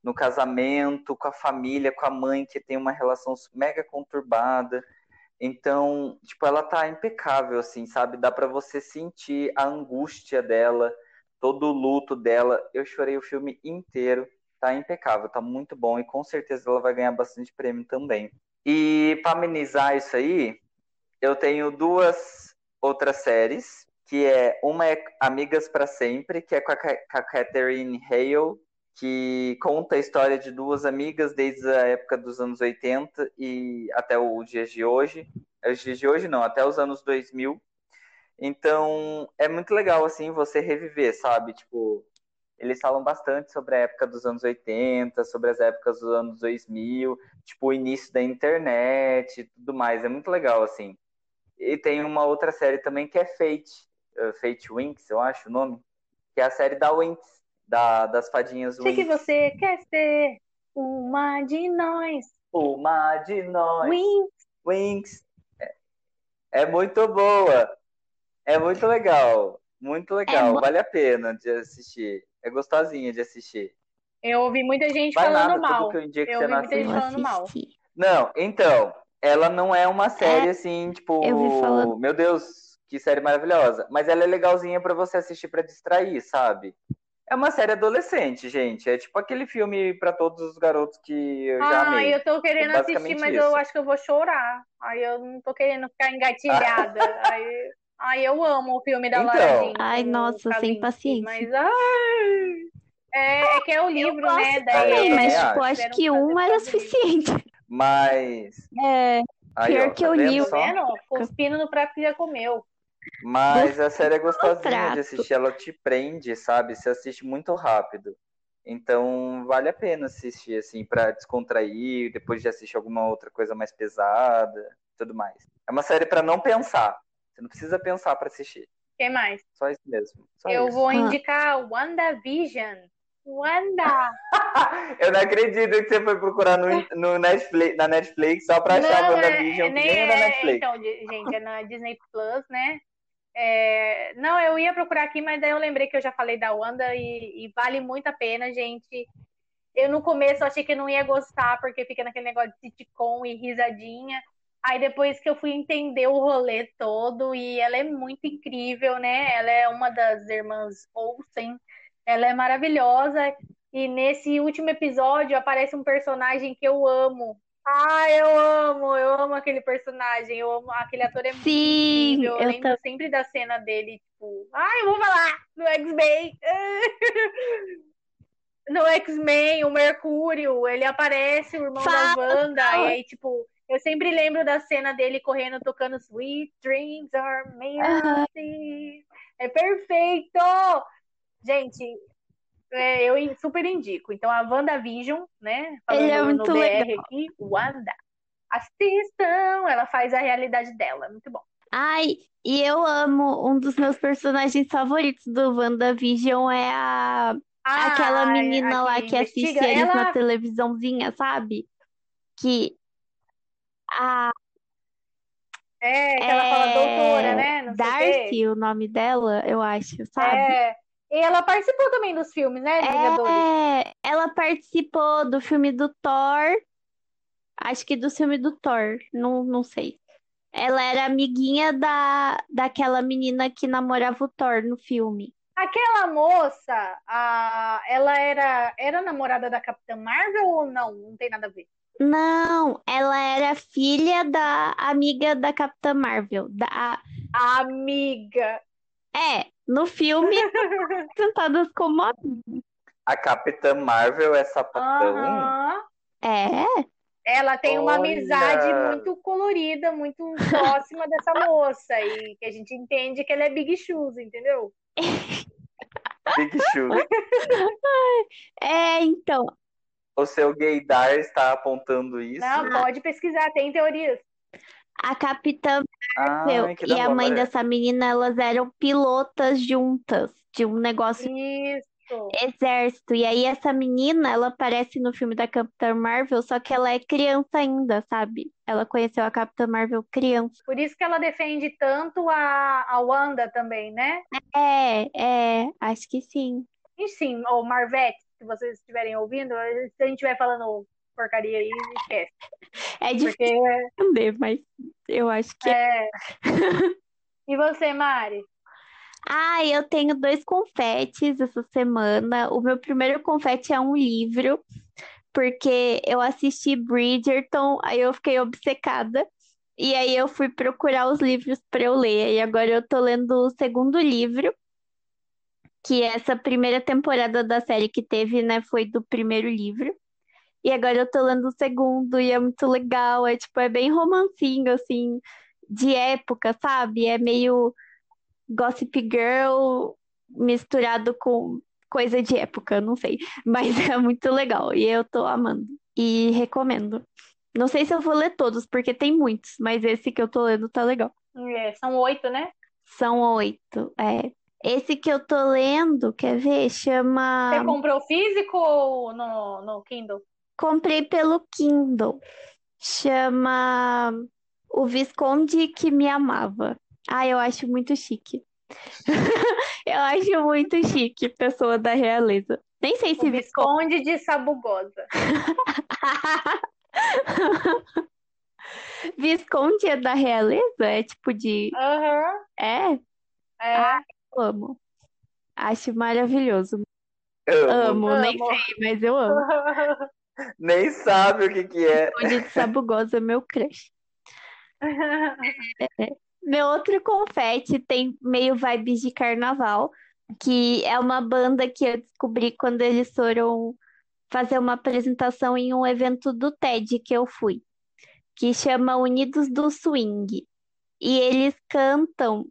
no casamento, com a família, com a mãe, que tem uma relação mega conturbada. Então, tipo, ela tá impecável, assim, sabe? Dá para você sentir a angústia dela, todo o luto dela. Eu chorei o filme inteiro. Tá impecável, tá muito bom e com certeza ela vai ganhar bastante prêmio também. E para amenizar isso aí, eu tenho duas outras séries, que é uma é Amigas para Sempre, que é com a, Catherine Hale, que conta a história de duas amigas desde a época dos anos 80 e até os dias de hoje. É os dias de hoje não, até os anos 2000. Então, é muito legal assim você reviver, sabe? Tipo, eles falam bastante sobre a época dos anos 80, sobre as épocas dos anos 2000, tipo o início da internet e tudo mais. É muito legal assim. E tem uma outra série também que é Fate, uh, Fate Winx, eu acho o nome, que é a série da Winx, Da, das fadinhas Sei que você quer ser uma de nós. Uma de nós. Wings. Wings. É, é muito boa. É muito legal. Muito legal. bo- Vale a pena de assistir. É gostosinha de assistir. Eu ouvi muita gente Vai falando nada, mal. eu indico Eu você ouvi não muita gente falando mal. Não, então, ela não é uma série assim, tipo, eu vi falando- meu Deus, que série maravilhosa. Mas ela é legalzinha pra você assistir pra distrair, sabe? É uma série adolescente, gente. É tipo aquele filme pra todos os garotos que eu já Ah, amei. eu tô querendo É assistir, mas isso. eu acho que eu vou chorar. Aí eu não tô querendo ficar engatilhada. aí, aí eu amo o filme da Então. Lara Jean Ai, nossa, sem Kavinsky, paciência. Mas, ai, é, é que é o livro, né? Daí também, mas tipo, acho. que um era do suficiente. Mas. É, Aí, Pior ó, que tá eu li o- Tá só? vendo? Cuspindo no prato que já comeu. Mas a série é gostosinha de assistir, ela te prende, sabe? Você assiste muito rápido. Então vale a pena assistir, assim, pra descontrair, depois de assistir alguma outra coisa mais pesada, tudo mais. É uma série pra não pensar. Você não precisa pensar pra assistir. Quem mais? Só isso mesmo. Só eu isso. vou Ah. indicar WandaVision. Wanda! Eu não acredito que você foi procurar no, no Netflix, na Netflix só pra achar a Não, WandaVision, é, que nem é da é, Netflix. então, gente, é na Disney Plus, né? É, não, eu ia procurar aqui, mas daí eu lembrei que eu já falei da Wanda e, e vale muito a pena, gente. Eu no começo achei que não ia gostar, porque fica naquele negócio de sitcom e risadinha. Aí depois que eu fui entender o rolê todo, e ela é muito incrível, né? Ela é uma das irmãs Olsen, ela é maravilhosa. E nesse último episódio aparece um personagem que eu amo. Ah, eu amo, eu amo aquele personagem, eu amo, aquele ator é muito Sim, incrível. Eu eu lembro tam- sempre da cena dele, tipo, ai, eu vou falar no X-Men. No X-Men, o Mercúrio, ele aparece, o irmão da Fala, Wanda, fala. e aí, tipo, eu sempre lembro da cena dele correndo, tocando Sweet Dreams Are Made of This. É perfeito! Gente, é, eu super indico. Então, a WandaVision, né? Ele é Falando no muito BR legal. aqui, Wanda. Assistam! Ela faz a realidade dela. Muito bom. Ai, e eu amo um dos meus personagens favoritos do WandaVision é a aquela Ah, menina a lá que assiste eles ela na televisãozinha, sabe? Que a é que ela fala é doutora, né? Não. Darcy, o nome dela, eu acho, sabe? É. E ela participou também dos filmes, né? É, ela participou do filme do Thor, acho que do filme do Thor, não, não sei. Ela era amiguinha da, daquela menina que namorava o Thor no filme. Aquela moça, a, ela era, era namorada da Capitã Marvel ou não? Não tem nada a ver. Não, ela era filha da amiga da Capitã Marvel. Da, Amiga. É, no filme, apresentadas como amigas. A Capitã Marvel é sapatão. Aham. É, Ela tem uma Olha. amizade muito colorida, muito próxima dessa moça. E que a gente entende que ela é Big Shoes, entendeu? Big Shoes. é, então, O seu gaydar está apontando isso? Não, pode pesquisar, tem teorias. A Capitã Marvel Ai, e a mãe dessa menina, elas eram pilotas juntas de um negócio Isso. exército. E aí essa menina, ela aparece no filme da Capitã Marvel, só que ela é criança ainda, sabe? Ela conheceu a Capitã Marvel criança. Por isso que ela defende tanto a, a Wanda também, né? É, é, acho que sim. E sim, o Marvete, se vocês estiverem ouvindo, se a gente estiver falando porcaria aí, esquece. É difícil Porque entender, mas eu acho que é. E você, Mari? Ah, eu tenho dois confetes essa semana. O meu primeiro confete é um livro, porque eu assisti Bridgerton, aí eu fiquei obcecada. E aí eu fui procurar os livros para eu ler. E agora eu tô lendo o segundo livro, que essa primeira temporada da série que teve, né, foi do primeiro livro. E agora eu tô lendo o segundo e é muito legal. É tipo, é bem romancinho, assim, de época, sabe? É meio Gossip Girl misturado com coisa de época, não sei. Mas é muito legal e eu tô amando e recomendo. Não sei se eu vou ler todos, porque tem muitos, mas esse que eu tô lendo tá legal. É, são oito, né? São oito, é. Esse que eu tô lendo, quer ver? Chama. Você comprou físico ou no, no Kindle? Comprei pelo Kindle. Chama O Visconde que me amava. Ah, eu acho muito chique. eu acho muito chique, pessoa da realeza. Nem sei se o Visconde de Sabugosa. Visconde é da realeza? É tipo de. Uhum. É? É. Ah, eu amo. Acho maravilhoso. Amo. Amo, Amo. nem sei, mas eu amo. Nem sabe o que que é. Visconde de Sabugosa, meu crush. Meu outro confete tem meio vibes de carnaval, que é uma banda que eu descobri quando eles foram fazer uma apresentação em um evento do TED que eu fui, que chama Unidos do Swing. E eles cantam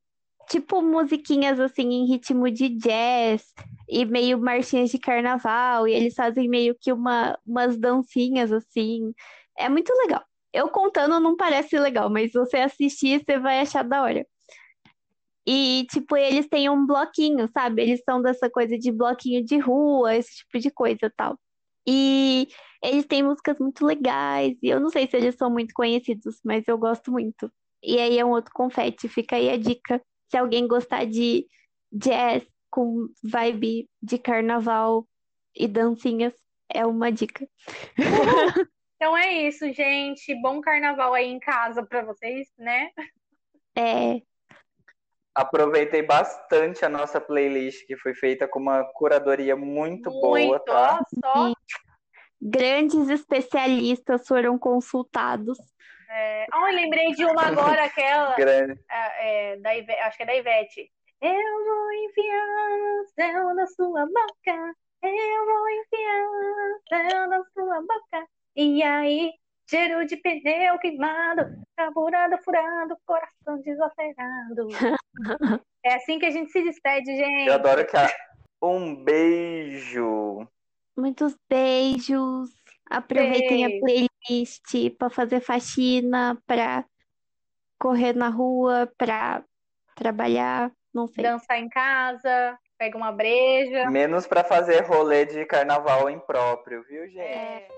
tipo musiquinhas assim em ritmo de jazz e meio marchinhas de carnaval, e eles fazem meio que uma, umas dancinhas assim. É muito legal. Eu contando não parece legal, mas você assistir, você vai achar da hora. E, tipo, eles têm um bloquinho, sabe? Eles são dessa coisa de bloquinho de rua, esse tipo de coisa tal. E eles têm músicas muito legais. E eu não sei se eles são muito conhecidos, mas eu gosto muito. E aí é um outro confete, fica aí a dica. Se alguém gostar de jazz com vibe de carnaval e dancinhas, é uma dica. Então é isso, gente. Bom carnaval aí em casa pra vocês, né? É, Aproveitei bastante a nossa playlist, que foi feita com uma curadoria muito boa, Muito, tá? ó, só. grandes especialistas foram consultados. É... Oh, eu lembrei de uma agora, aquela Grande. é, é, da Ivete, acho que é da Ivete. Eu vou enfiar o céu na sua boca. Eu vou enfiar o céu na sua boca. E aí, cheiro de pneu queimado, carburado furado, coração desacelerado. É assim que a gente se despede, gente. Eu adoro que a... Um beijo. Muitos beijos. Aproveitem a playlist para fazer faxina, para correr na rua, para trabalhar, não sei. Dançar em casa, pega uma breja. Menos pra fazer rolê de carnaval impróprio, viu, gente? É.